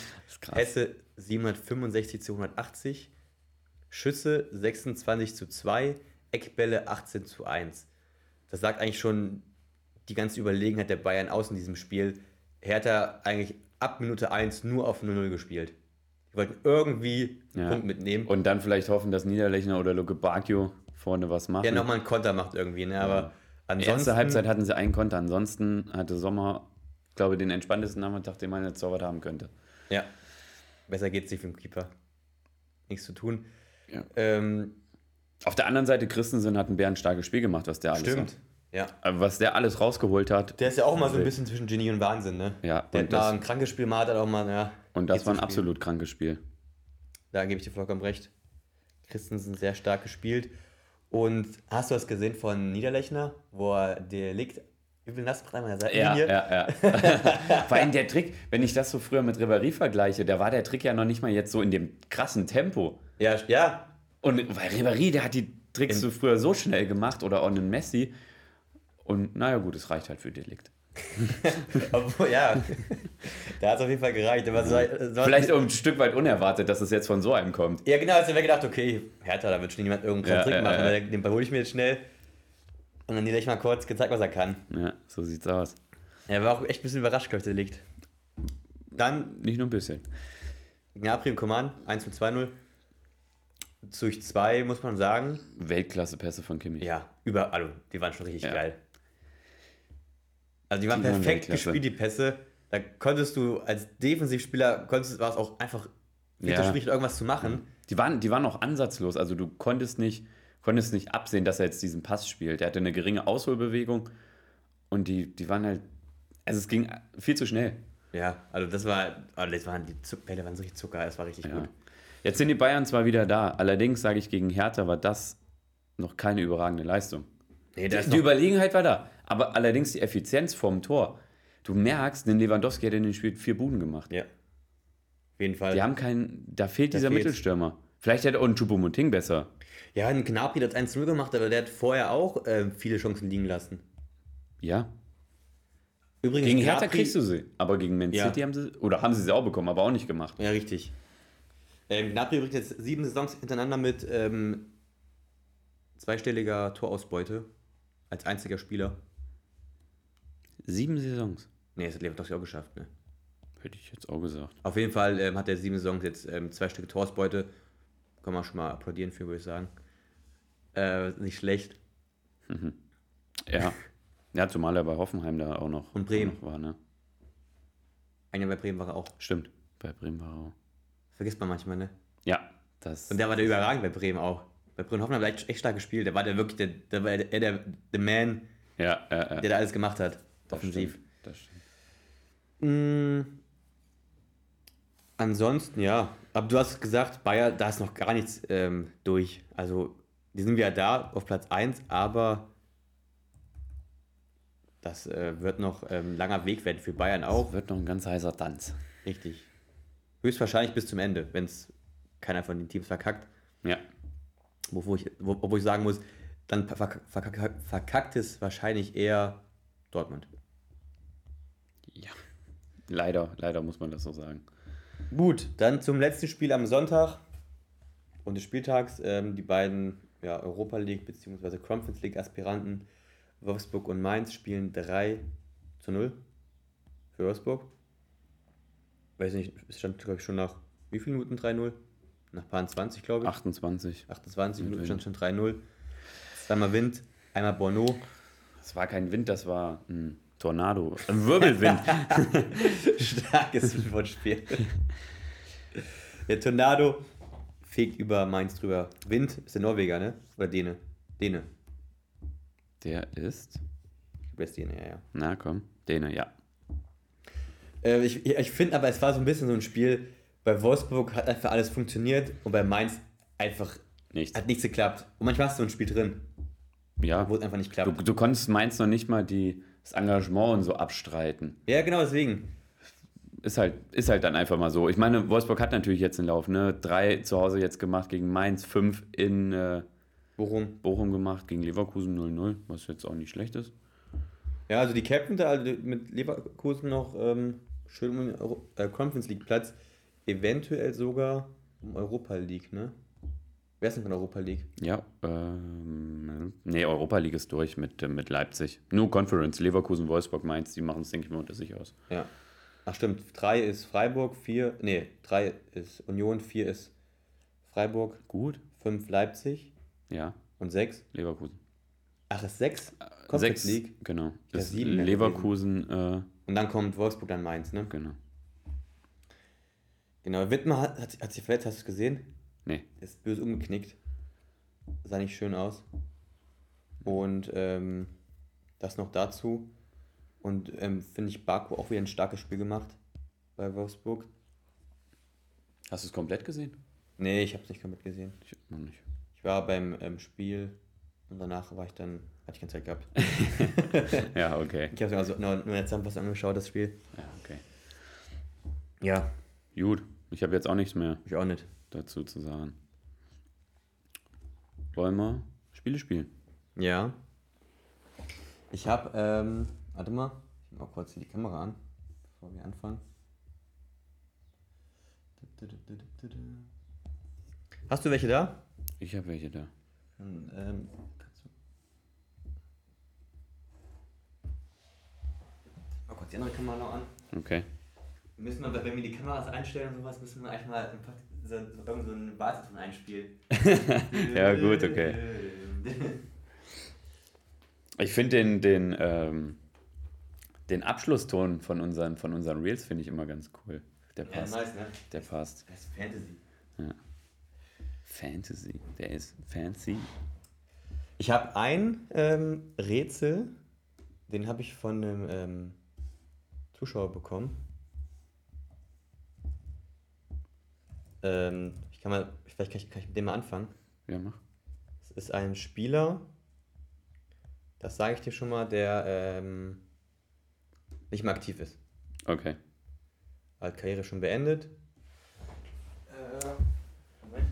Hesse 765 zu 180. Schüsse 26 zu 2. Eckbälle 18 zu 1. Das sagt eigentlich schon die ganze Überlegenheit der Bayern aus in diesem Spiel. Hertha eigentlich ab Minute 1 nur auf 0-0 gespielt. Die wollten irgendwie ja. Punkt mitnehmen. Und dann vielleicht hoffen, dass Niederlechner oder Luke Bacchio vorne was machen. Ja, nochmal einen Konter macht irgendwie, ne? aber ja. ansonsten... Erste Halbzeit hatten sie einen Konter, ansonsten hatte Sommer, glaube ich, den entspanntesten Nachmittag, den man jetzt zaubert haben könnte. Ja, besser geht es nicht für den Keeper. Nichts zu tun. Ja. Ähm, Auf der anderen Seite, Christensen hat ein bärenstarkes Spiel gemacht, was der alles Stimmt. hat. Ja. Was der alles rausgeholt hat. Der ist ja auch mal so ein bisschen zwischen Genie und Wahnsinn, ne? Ja. Der hat mal ein krankes Spiel, mal hat er auch mal, ja. Und das war ein absolut krankes Spiel. Da gebe ich dir vollkommen recht. Christensen sehr stark gespielt. Und hast du das gesehen von Niederlechner, wo er der liegt übel nass macht einmal der Seitenlinie? Ja, ja, ja. (laughs) Vor allem der Trick, wenn ich das so früher mit Ribéry vergleiche, da war der Trick ja noch nicht mal jetzt so in dem krassen Tempo. Ja, ja. Und weil Ribéry, der hat die Tricks so früher so schnell gemacht oder auch einen Messi. Und naja, gut, es reicht halt für Delikt. (laughs) Obwohl, ja, da hat es auf jeden Fall gereicht. Aber so, so Vielleicht auch ein Stück weit unerwartet, dass es jetzt von so einem kommt. Ja, genau, also wir gedacht, okay, Hertha, da wird schon jemand irgendeinen ja, Trick ja, machen, ja. den hole ich mir jetzt schnell. Und dann ich mal kurz gezeigt, was er kann. Ja, so sieht's aus. Er war auch echt ein bisschen überrascht, glaube ich, der liegt. Dann. Nicht nur ein bisschen. Gnabry und Coman, 1 und 2-0. Durch 2 muss man sagen. Weltklasse-Pässe von Kimmich. Ja, über, also, die waren schon richtig geil. Also die waren die perfekt waren gespielt, die Pässe. Da konntest du als Defensivspieler, konntest, war es auch einfach ja. schwierig, irgendwas zu machen. Die waren, die waren auch ansatzlos. Also du konntest nicht, konntest nicht absehen, dass er jetzt diesen Pass spielt. Er hatte eine geringe Ausholbewegung und die, die waren halt, also es ging viel zu schnell. Ja, also das war, also das waren die Bälle waren so richtig Zucker, das war richtig ja. gut. Jetzt sind die Bayern zwar wieder da, allerdings sage ich gegen Hertha war das noch keine überragende Leistung. Nee, die, die Überlegenheit war da, aber allerdings die Effizienz vom Tor. Du merkst, den Lewandowski hat in dem Spiel vier Buden gemacht. Ja. Auf jeden Fall. Die haben keinen, da fehlt da dieser fehlt's. Mittelstürmer. Vielleicht hätte auch ein Choupo-Moting besser. Ja, ein Gnabry hat 1-0 gemacht, aber der hat vorher auch äh, viele Chancen liegen lassen. Ja. Übrigens, gegen Hertha kriegst du sie, aber gegen Man City ja. haben sie, oder haben sie sie auch bekommen, aber auch nicht gemacht. Ja, richtig. Ähm, Gnabry übrigens jetzt sieben Saisons hintereinander mit ähm, zweistelliger Torausbeute als einziger Spieler. Sieben Saisons? Nee, das hat Lewandowski auch geschafft, ne? Hätte ich jetzt auch gesagt. Auf jeden Fall ähm, hat er sieben Saisons jetzt ähm, zwei Stücke Torausbeute. Kann man schon mal applaudieren für, würde ich sagen. Äh, nicht schlecht. Mhm. Ja. ja, zumal er bei Hoffenheim da auch noch, Und Bremen. Noch war, ne? Ein Jahr bei Bremen war er auch. Stimmt, bei Bremen war er auch. Vergisst man manchmal, ne? Ja, das. Und der war der überragend bei Bremen auch. Bei Bremen Hoffenheim hat echt stark gespielt. Der war der wirklich der, der, war der, der, der Man, ja, ja, ja. der da alles gemacht hat. Das offensiv. Stimmt, das stimmt. Mhm. Ansonsten, ja. Aber du hast gesagt, Bayer, da ist noch gar nichts ähm, durch. Also, die sind wieder da auf Platz 1, aber das äh, wird noch ein ähm, langer Weg werden für Bayern auch. Das wird noch ein ganz heißer Tanz. Richtig. Höchstwahrscheinlich bis zum Ende, wenn es keiner von den Teams verkackt. Ja. Wo, ich, wo, wo ich sagen muss, dann verkackt es wahrscheinlich eher Dortmund. Leider, leider muss man das so sagen. Gut, dann zum letzten Spiel am Sonntag und des Spieltags. Ähm, die beiden ja, Europa League bzw. Conference League Aspiranten Wolfsburg und Mainz spielen 3 zu 0 für Wolfsburg. Weiß nicht, es stand, glaube ich, schon nach wie vielen Minuten 3-0? Nach paar 20, glaube ich. 28. 28 Minuten stand schon 3-0. Zweimal Wind, einmal Bono. Das war kein Wind, das war ein Tornado. Ein Wirbelwind. (laughs) Starkes Wortspiel. Der Tornado fegt über Mainz drüber. Wind ist der Norweger, ne? Oder Däne? Däne. Der ist. Ich glaube, Däne, ja, ja. Na komm, Däne, ja. Äh, ich ich finde aber, es war so ein bisschen so ein Spiel. Bei Wolfsburg hat einfach alles funktioniert und bei Mainz einfach nichts. hat nichts geklappt. Und manchmal hast du ein Spiel drin. Ja. Wo es einfach nicht klappt. Du, du konntest Mainz noch nicht mal die, das Engagement und so abstreiten. Ja, genau deswegen. Ist halt, ist halt dann einfach mal so. Ich meine, Wolfsburg hat natürlich jetzt einen Lauf, ne? Drei zu Hause jetzt gemacht gegen Mainz, fünf in äh, Bochum. Bochum gemacht, gegen Leverkusen 0-0, was jetzt auch nicht schlecht ist. Ja, also die Captain da also mit Leverkusen noch ähm, schön um den äh, Conference League Platz, eventuell sogar um Europa League, ne? Wer ist denn von Europa League? Ja, ähm, nee, Europa League ist durch mit, äh, mit Leipzig. Nur Conference, Leverkusen, Wolfsburg, Mainz, die machen es, denke ich mal, unter sich aus. Ja. Ach stimmt, drei ist Freiburg, vier, nee, drei ist Union, vier ist Freiburg. Gut. Fünf Leipzig. Ja. Und sechs? Leverkusen. Ach, ist sechs? Conference sechs, League? Genau. Das ist sieben Leverkusen. Äh, Und dann kommt Wolfsburg, dann Mainz, ne? Genau. Genau, Wittmer hat, hat, hat sich verletzt, hast du es gesehen? Nee. Ist böse umgeknickt. Sah nicht schön aus. Und ähm, das noch dazu. Und ähm, finde ich Baku auch wieder ein starkes Spiel gemacht bei Wolfsburg. Hast du es komplett gesehen? Nee, ich habe es nicht komplett gesehen. Ich noch nicht. Ich war beim ähm, Spiel und danach war ich dann, hatte ich keine Zeit gehabt. (laughs) ja, okay. Ich habe also nur, nur jetzt was angeschaut, das Spiel. Ja, okay. Ja. Gut, ich habe jetzt auch nichts mehr. Ich auch nicht dazu zu sagen. Wollen wir Spiele spielen? Ja. Ich habe, ähm, warte mal, ich mache kurz die Kamera an, bevor wir anfangen. Hast du welche da? Ich habe welche da. Dann, ähm, Mal kurz die andere Kamera noch an. Okay. müssen wir, wenn wir die Kameras einstellen und sowas, müssen wir eigentlich mal einfach so, so, so einen Warteton einspielen. (laughs) ja, gut, okay. (laughs) Ich finde den, den, ähm, den Abschlusston von unseren, von unseren Reels finde ich immer ganz cool. Der passt. Ja, nice, ne? Der passt. Das ist Fantasy. Ja. Fantasy. Der ist fancy. Ich habe ein ähm, Rätsel, den habe ich von einem ähm, Zuschauer bekommen. Ähm, ich kann mal, vielleicht kann ich, kann ich mit dem mal anfangen. Ja, mach. Es ist ein Spieler, das sage ich dir schon mal, der ähm, nicht mehr aktiv ist. Okay. Hat Karriere schon beendet. Äh, Moment.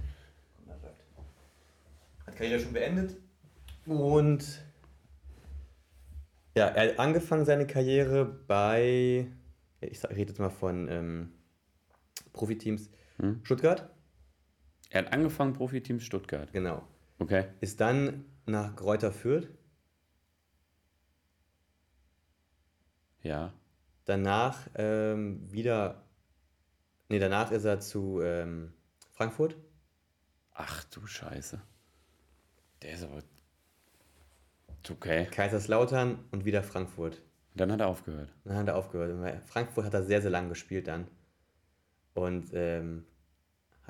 Hat Karriere schon beendet. Und ja, er hat angefangen seine Karriere bei, ich rede jetzt mal von ähm, Profiteams hm? Stuttgart. Er hat angefangen Profiteams Stuttgart. Genau. Okay. Ist dann nach Kräuter Fürth. Ja. Danach ähm, wieder, nee, danach ist er zu ähm, Frankfurt. Ach du Scheiße. Der ist aber Okay. Kaiserslautern und wieder Frankfurt. Dann hat er aufgehört. Dann hat er aufgehört. Frankfurt hat er sehr, sehr lang gespielt dann. Und ähm,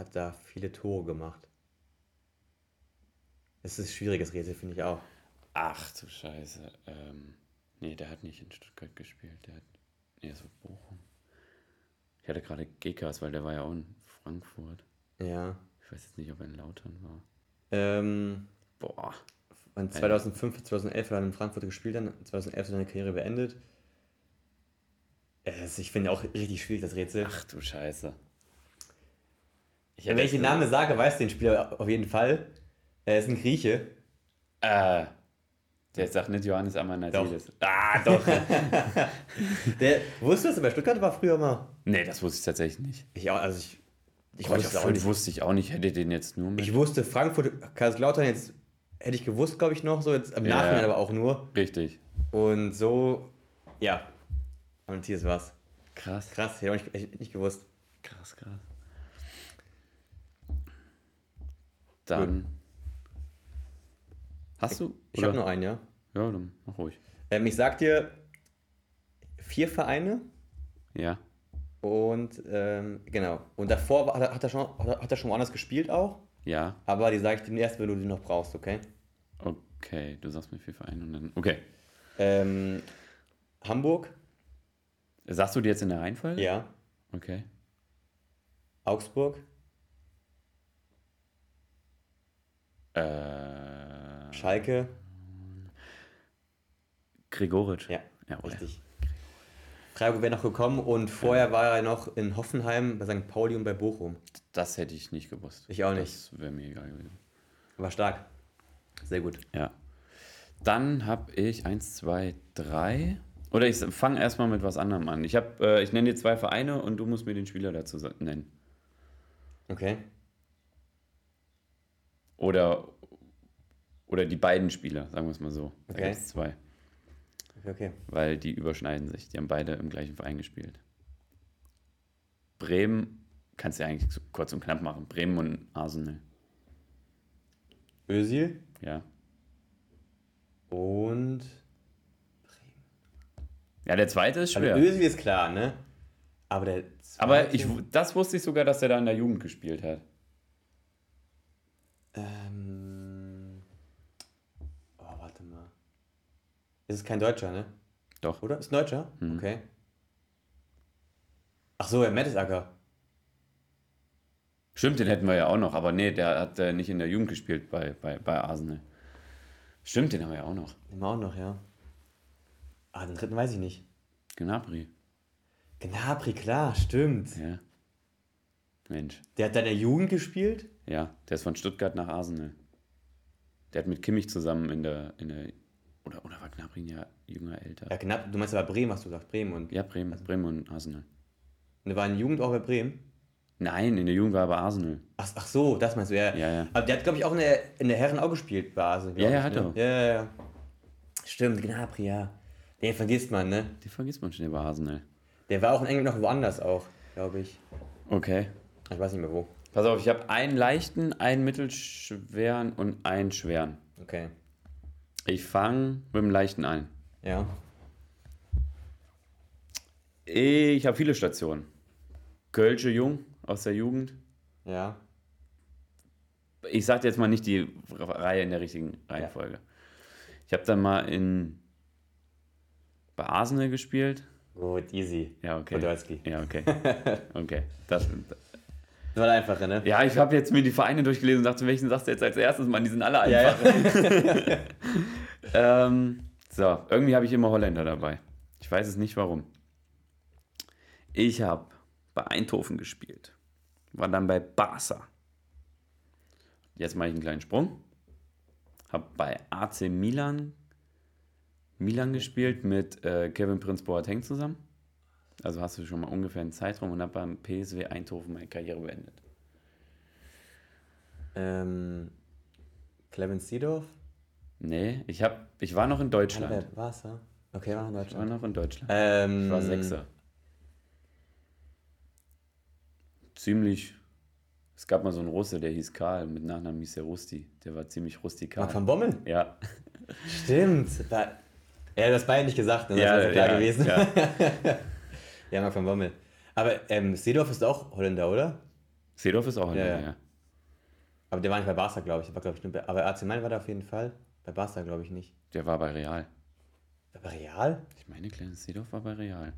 hat da viele Tore gemacht. Es ist ein schwieriges Rätsel, finde ich auch. Ach du Scheiße. Ähm, nee, der hat nicht in Stuttgart gespielt. Der hat. Nee, so Bochum. Ich hatte gerade Gekas, weil der war ja auch in Frankfurt. Ja. Ich weiß jetzt nicht, ob er in Lautern war. Ähm, Boah. Und 2005, 2011 hat er in Frankfurt gespielt, dann 2011 seine Karriere beendet. Ich finde auch richtig schwierig, das Rätsel. Ach du Scheiße. Wenn ich den Namen sage, weiß den Spieler auf jeden Fall. Er ist ein Grieche. Äh, der sagt nicht Johannes Amanatidis. Ah, doch. (laughs) der, wusstest du, dass er bei Stuttgart war früher mal? Nee, das wusste ich tatsächlich nicht. Ich auch, also ich, ich wusste auch nicht. wusste ich auch nicht, hätte den jetzt nur mit. Ich wusste Frankfurt, Kaiserslautern jetzt hätte ich gewusst, glaube ich, noch, so jetzt im ja, Nachhinein aber auch nur. Richtig. Und so, ja, und hier ist was. Krass. Krass, hätte ich auch nicht, nicht gewusst. Krass, krass. Dann. Hast du? Ich habe nur einen, ja. Ja, dann mach ruhig. Ähm, ich sag dir vier Vereine. Ja. Und ähm, genau. Und davor hat er, hat er, schon, hat er schon woanders gespielt auch. Ja. Aber die sage ich dir erst, wenn du die noch brauchst, okay? Okay, du sagst mir vier Vereine und dann. Okay. Ähm, Hamburg. Sagst du die jetzt in der Reihenfolge? Ja. Okay. Augsburg. Äh, Schalke. Gregoritsch. Ja, ja richtig. Freiburg wäre noch gekommen und vorher war er noch in Hoffenheim bei St. Pauli und bei Bochum. Das hätte ich nicht gewusst. Ich auch nicht. Das wäre mir egal gewesen. War stark. Sehr gut. Ja. Dann habe ich eins, zwei, drei. Oder ich fange erstmal mit was anderem an. Ich, äh, ich nenne dir zwei Vereine und du musst mir den Spieler dazu nennen. Okay. Oder, oder die beiden Spieler, sagen wir es mal so. Da okay. zwei. Okay. Weil die überschneiden sich. Die haben beide im gleichen Verein gespielt. Bremen, kannst du ja eigentlich kurz und knapp machen. Bremen und Arsenal. Özil? Ja. Und Bremen. Ja, der zweite ist schwer. Also Özil ist klar, ne? Aber der zweite... Aber ich, das wusste ich sogar, dass er da in der Jugend gespielt hat. Ähm. Oh, warte mal. Ist es kein Deutscher, ne? Doch. Oder? Ist ein Deutscher? Hm. Okay. Ach so, Herr Mertesacker. Stimmt, den hätten wir ja auch noch, aber nee, der hat äh, nicht in der Jugend gespielt bei, bei, bei Arsenal. Stimmt, den haben wir ja auch noch. Den haben wir auch noch, ja. Ah, den dritten weiß ich nicht. Gnabry. Gnabry, klar, stimmt. Ja. Mensch. Der hat da in der Jugend gespielt? Ja, der ist von Stuttgart nach Arsenal. Der hat mit Kimmich zusammen in der, in der oder, oder war Gnabry ja jünger, älter? Ja, Gnab, du meinst aber Bremen, hast du gesagt, Bremen und... Ja, Bremen, also, Bremen und Arsenal. Und der war in der Jugend auch bei Bremen? Nein, in der Jugend war er bei Arsenal. Ach, ach so, das meinst du, ja. Ja, ja. Aber der hat, glaube ich, auch in der, in der Herren auch gespielt bei Arsenal. Ja, ja, hat ne? er. Ja, ja, ja. Stimmt, Gnabry, ja. Den vergisst man, ne? Den vergisst man schnell bei Arsenal. Der war auch in England noch woanders auch, glaube ich. Okay. Ich weiß nicht mehr wo. Pass auf, ich habe einen leichten, einen mittelschweren und einen schweren. Okay. Ich fange mit dem leichten an. Ja. Ich habe viele Stationen. Kölsche Jung aus der Jugend. Ja. Ich sage jetzt mal nicht die Reihe in der richtigen Reihenfolge. Ja. Ich habe dann mal in bei Arsenal gespielt. Gut, easy. Ja, okay. Podolski. Ja, okay. (laughs) Okay. Das, das war der einfache, ne? Ja, ich habe jetzt mir die Vereine durchgelesen und dachte, welchen sagst du jetzt als erstes? Mann, die sind alle einfach. Ja, (laughs) ähm, so, irgendwie habe ich immer Holländer dabei. Ich weiß es nicht warum. Ich habe bei Eindhoven gespielt. War dann bei Barca. Jetzt mache ich einen kleinen Sprung. Habe bei AC Milan Milan gespielt mit äh, Kevin Prince Boateng zusammen. Also hast du schon mal ungefähr einen Zeitraum und habe beim PSW Eindhoven meine Karriere beendet. Ähm, Clemens Seedorf? Nee, ich, hab, ich war noch in Deutschland. War es Okay, war in Deutschland. Ich war noch in Deutschland. Ähm, ich war Sechser. Ziemlich. Es gab mal so einen Russe, der hieß Karl, mit Nachnamen hieß der Rusti. Der war ziemlich rustikal. Mark van Bommel? Ja. Stimmt. Da, ja, das beide nicht gesagt, ne? das ja, wäre klar ja, gewesen. Ja. (laughs) ja, Marc van Bommel. Aber ähm, Seedorf ist auch Holländer, oder? Seedorf ist auch Holländer, Ja, ja. Aber der war nicht bei Barca, glaube ich. Der war, glaub ich nur bei, aber AC Mailand war da auf jeden Fall. Bei Barca, glaube ich, nicht. Der war bei Real. Bei Real? Ich meine, Clarence Seedorf war bei Real.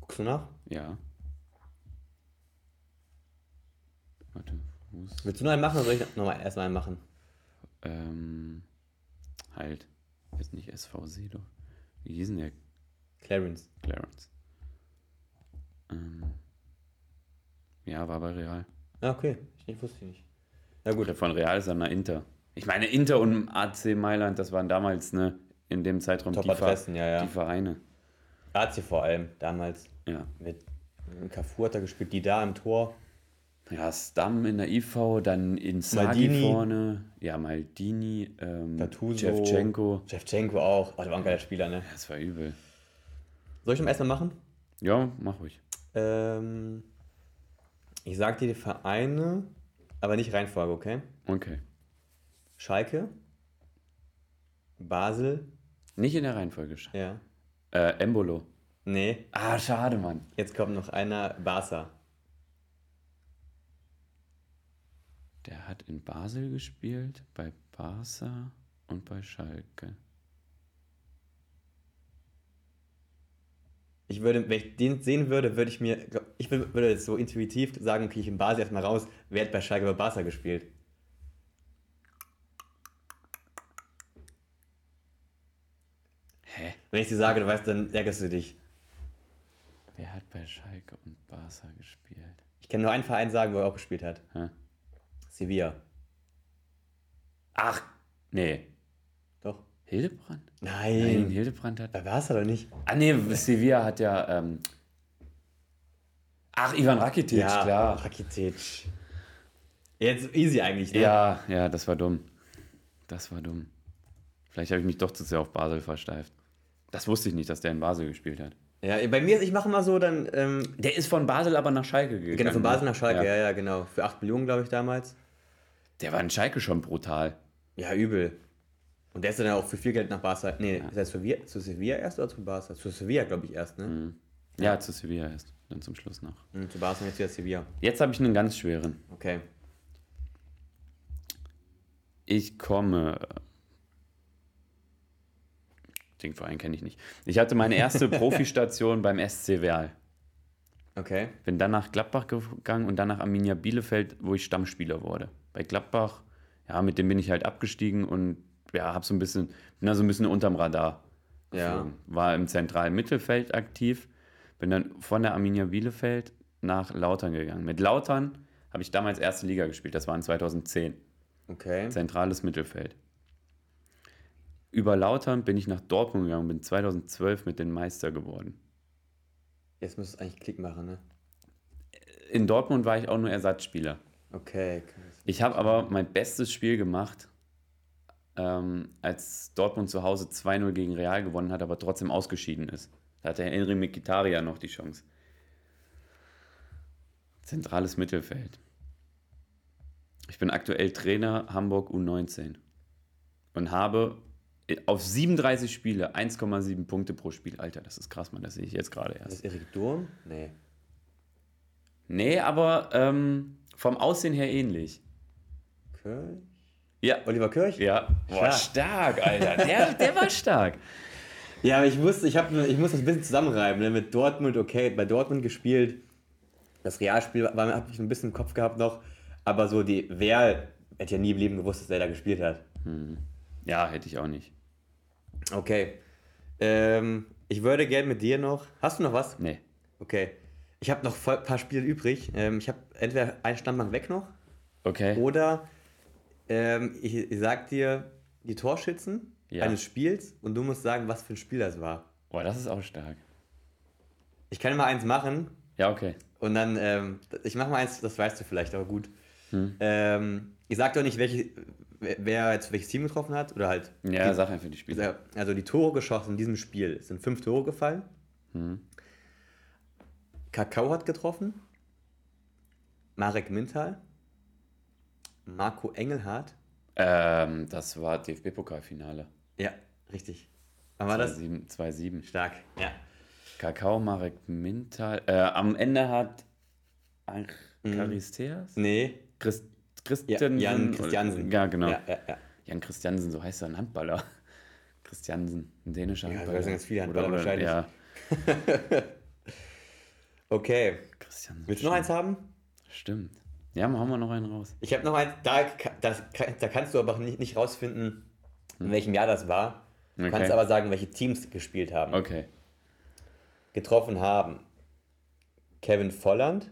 Guckst du nach? Ja. Warte, ist. Willst du noch einen machen oder soll ich nochmal erstmal einen machen? Ähm. Halt. Jetzt nicht SV Seedorf. Wie hieß denn der? Clarence. Clarence. Ähm. Ja, war bei Real. Ah, okay. Ich wusste ich nicht. Na gut. Von Real ist er nach Inter. Ich meine, Inter und AC Mailand, das waren damals, ne, in dem Zeitraum die, Ver Top-Adressen, ja, ja. die Vereine. AC vor allem, damals. Ja. Mit Carrefour hat er gespielt, die da im Tor. Ja, Stam in der IV, dann Inzaghi Maldini. vorne. Ja, Maldini, ähm, Gattuso. Shevchenko. Shevchenko auch. Oh, der war ein geiler Spieler, ne? Das war übel. Soll ich noch erstmal machen? Ja, mach ruhig. Ähm, ich sag dir die Vereine, aber nicht Reihenfolge, okay? Okay. Schalke, Basel, Nicht in der Reihenfolge. Sch- ja. Äh, Embolo. Nee, Ah, schade, Mann. jetzt kommt noch einer, Barca. Der hat in Basel gespielt, bei Barca und bei Schalke. Ich würde, wenn ich den sehen würde, würde ich mir, ich würde jetzt so intuitiv sagen, okay, ich in Basel erstmal raus, wer hat bei Schalke bei Barca gespielt? Hä? Wenn ich dir sage, du weißt, dann ärgerst du dich. Wer hat bei Schalke und Barca gespielt? Ich kann nur einen Verein sagen, wo er auch gespielt hat. Hä? Sevilla. Ach, nee. Doch. Hildebrand? Nein. Nein, Hildebrand hat. Bei Barca doch nicht. Ah, nee, Sevilla hat ja. Ähm, ach, Ivan Rakitic, ja, klar. Rakitic. Jetzt easy eigentlich, ne? Ja, ja, das war dumm. Das war dumm. Vielleicht habe ich mich doch zu sehr auf Basel versteift. Das wusste ich nicht, dass der in Basel gespielt hat. Ja, bei mir, ich mache mal so dann, ähm, Der ist von Basel aber nach Schalke gegangen. genau, von Basel nach Schalke, ja. Ja. ja, genau. Für 8 Millionen, glaube ich, damals. Der war in Schalke schon brutal. Ja, übel. Und der ist dann auch für viel Geld nach Barca. Nee, ist er zu Sevilla, zu Sevilla erst oder zu Barca? Zu Sevilla, glaube ich, erst, ne? Ja, zu Sevilla erst. Dann zum Schluss noch. Mhm. Zu Barca und jetzt wieder Sevilla. Jetzt habe ich einen ganz schweren. Okay. Ich komme. Den Verein kenne ich nicht. Ich hatte meine erste (laughs) Profistation beim SC Werl. Okay. Bin dann nach Gladbach gegangen und dann nach Arminia Bielefeld, wo ich Stammspieler wurde. Bei Gladbach, ja, mit dem bin ich halt abgestiegen und ja, hab so ein bisschen, bin da so ein bisschen unterm Radar. Ja. geflogen. War im zentralen Mittelfeld aktiv, bin dann von der Arminia Bielefeld nach Lautern gegangen. Mit Lautern habe ich damals erste Liga gespielt, das war in 2010. Okay. Zentrales Mittelfeld. Über Lautern bin ich nach Dortmund gegangen, bin 2012 mit den Meister geworden. Jetzt müsste es eigentlich Klick machen, ne? In Dortmund war ich auch nur Ersatzspieler. Okay. krass. Ich habe aber mein bestes Spiel gemacht ähm, als Dortmund zu Hause 2-0 gegen Real gewonnen hat, aber trotzdem ausgeschieden ist. Da hat der Henry Mkhitaryan noch die Chance. Zentrales Mittelfeld. Ich bin aktuell Trainer Hamburg U19 und habe auf 37 Spiele 1,7 Punkte pro Spiel. Alter, das ist krass, man, das sehe ich jetzt gerade erst. Ist das Erik Durm? Nee. Nee, aber ähm, vom Aussehen her ähnlich. Kirch? Ja. Oliver Kirch? Ja. Boah, stark, Alter. (laughs) Der, der war stark. Ja, aber ich muss, ich, hab, ich muss das ein bisschen zusammenreiben. Ne? Mit Dortmund, okay, bei Dortmund gespielt. Das Realspiel habe ich ein bisschen im Kopf gehabt noch. Aber so die, wer hätte ja nie im Leben gewusst, dass er da gespielt hat. Hm. Ja, hätte ich auch nicht. Okay. Ähm, ich würde gerne mit dir noch. Hast du noch was? Nee. Okay. Ich habe noch ein paar Spiele übrig. Ähm, ich habe entweder einen Standbank weg noch. Okay. Oder ähm, ich, ich sag dir die Torschützen ja. eines Spiels und du musst sagen, was für ein Spiel das war. Boah, das ist auch stark. Ich kann mal eins machen. Ja, okay. Und dann, ähm, ich mache mal eins, das weißt du vielleicht, aber gut. Hm. Ähm, ich sag doch nicht, welche, wer jetzt welches Team getroffen hat oder halt. Ja, die, sag einfach die Spiele. Also die Tore geschossen in diesem Spiel. Es sind fünf Tore gefallen. Hm. Kakao hat getroffen. Marek Mintal. Marco Engelhardt. Ähm, das war DFB-Pokalfinale. Ja, richtig. Wann war 2, das? 2-7. Stark, ja. Kakao, Marek Mintal. Äh, am Ende hat Charisteas? Mhm. Nee. Christ Christian, ja, Jan Christiansen. Ja, genau. Ja, ja, ja. Jan Christiansen, so heißt er, ein Handballer. (laughs) Christiansen, ein dänischer ja, Handballer. Ja, sind jetzt viele Handballer oder, wahrscheinlich. Ja. (laughs) okay. Christiansen Willst du noch eins haben? Stimmt. Ja, machen wir noch einen raus. Ich habe noch eins, da, das, da kannst du aber nicht, nicht rausfinden, in hm. welchem Jahr das war. Du okay. kannst aber sagen, welche Teams gespielt haben. Okay. Getroffen haben Kevin Volland.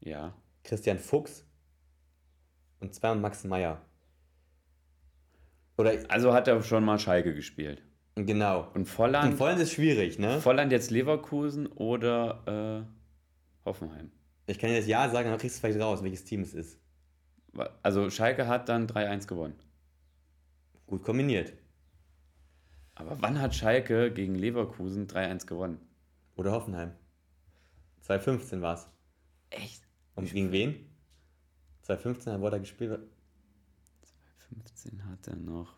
Ja. Christian Fuchs und zweimal Max Meyer. Oder also hat er schon mal Schalke gespielt. Genau. Und Volland. Und Volland ist schwierig, ne? Volland jetzt Leverkusen oder äh, Hoffenheim. Ich kann dir das Ja sagen, dann kriegst du vielleicht raus, welches Team es ist. Also Schalke hat dann 3-1 gewonnen. Gut kombiniert. Aber wann hat Schalke gegen Leverkusen 3-1 gewonnen? Oder Hoffenheim. 2015 war es. Echt? Und gegen wen? 2015 wurde er gespielt. 2015 hat er noch.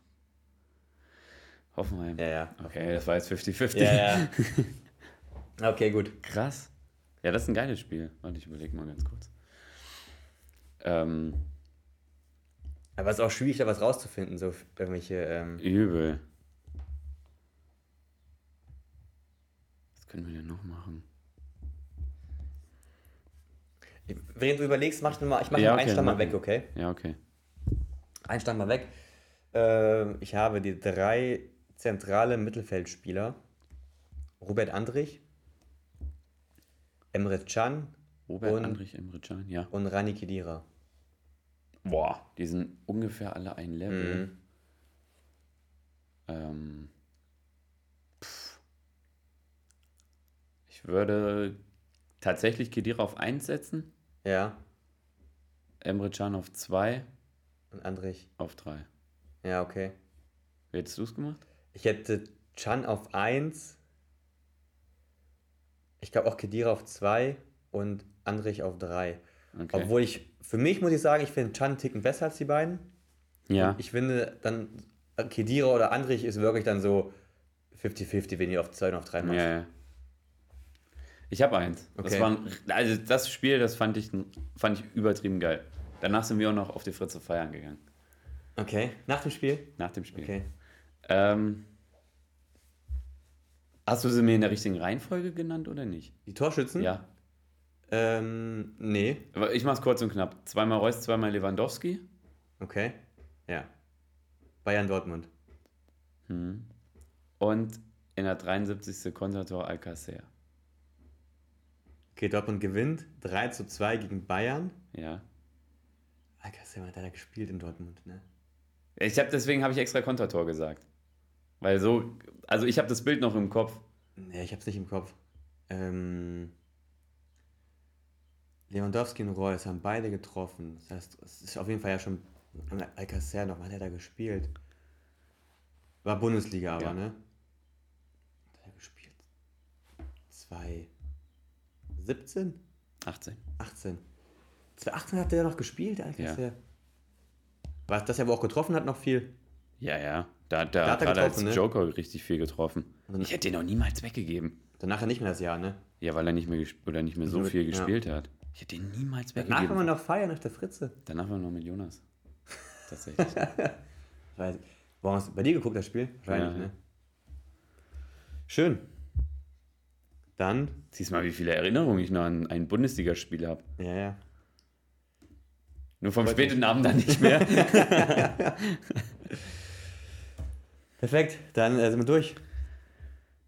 Hoffenheim. Ja, ja. Okay, das war jetzt 50-50. Ja, ja. (laughs) okay, gut. Krass. Ja, das ist ein geiles Spiel. Warte, ich überlege mal ganz kurz. Ähm, Aber es ist auch schwierig, da was rauszufinden, so irgendwelche. Ähm Übel. Was können wir denn noch machen? Während du überlegst, mach ich mal, ich mache ja, okay, einen Stand mal weg, okay? Ja, okay. Einen Stand mal weg. Äh, ich habe die drei zentrale Mittelfeldspieler. Robert Andrich, Emre Can Robert und, Andrich, Emre Can, ja. Und Rani Kedira. Boah, die sind ungefähr alle ein Level. Mhm. Ähm, ich würde tatsächlich Kedira auf 1 setzen. Ja. Emre Can auf 2. Und Andrich? Auf 3. Ja, okay. Wie hättest du es gemacht? Ich hätte Can auf 1. Ich glaube auch Kedira auf 2 und Andrich auf 3. Okay. Obwohl ich, für mich muss ich sagen, ich finde einen Ticken besser als die beiden. Ja. Und ich finde dann, Kedira oder Andrich ist wirklich dann so 50-50, wenn ihr auf 2 und auf 3 macht. Ja, ja. Ich habe eins. Okay. Das war ein, also das Spiel, das fand ich, fand ich übertrieben geil. Danach sind wir auch noch auf die Fritze feiern gegangen. Okay, nach dem Spiel? Nach dem Spiel. Okay. Ähm, hast du sie mir in der richtigen Reihenfolge genannt oder nicht? Die Torschützen? Ja. Ähm, nee. Aber ich mach's kurz und knapp. Zweimal Reus, zweimal Lewandowski. Okay. Ja. Bayern Dortmund. Hm. Und in der 73. Kontertor Alcacer. Okay, Dortmund gewinnt 3 zu 2 gegen Bayern. Ja. Alcacer hat da gespielt in Dortmund, ne? Ich habe deswegen habe ich extra Kontertor gesagt. Weil so, also ich habe das Bild noch im Kopf. Ne, ich habe es nicht im Kopf. Ähm, Lewandowski und Reus haben beide getroffen. Das heißt, es ist auf jeden Fall ja schon Alcacer noch, wann hat er da gespielt? War Bundesliga aber, ja. ne? Hat er gespielt? 2017? 18. 18. 2018 hat der noch gespielt, Alcacer. Ja. Was, dass er aber auch getroffen hat, noch viel. Ja, ja. Da, da, da hat er als ne? Joker richtig viel getroffen. Ich hätte den noch niemals weggegeben. Danach ja nicht mehr das Jahr, ne? Ja, weil er nicht mehr oder nicht mehr so viel gespielt ja. hat. Ich hätte den niemals weggegeben. Danach waren wir noch feiern nach der Fritze. Danach waren wir noch mit Jonas. (laughs) Tatsächlich. Weiß, warum hast du bei dir geguckt, das Spiel? Wahrscheinlich, ja, ne? Schön. Dann. Siehst mal, wie viele Erinnerungen ich noch an ein Bundesligaspiel habe. Ja, ja. Nur vom späten Abend dann nicht mehr. (laughs) (laughs) Perfekt, dann äh, sind wir durch.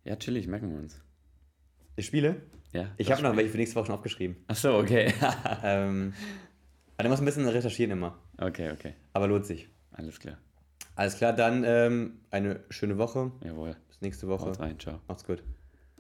Ja, chillig, merken wir uns. Die Spiele? Ja. Ich habe noch welche für nächste Woche schon aufgeschrieben. Ach so, okay. (laughs) ähm, aber du musst ein bisschen recherchieren immer. Okay, okay. Aber lohnt sich. Alles klar. Alles klar, dann ähm, eine schöne Woche. Jawohl. Bis nächste Woche. Haut rein, ciao. Macht's gut.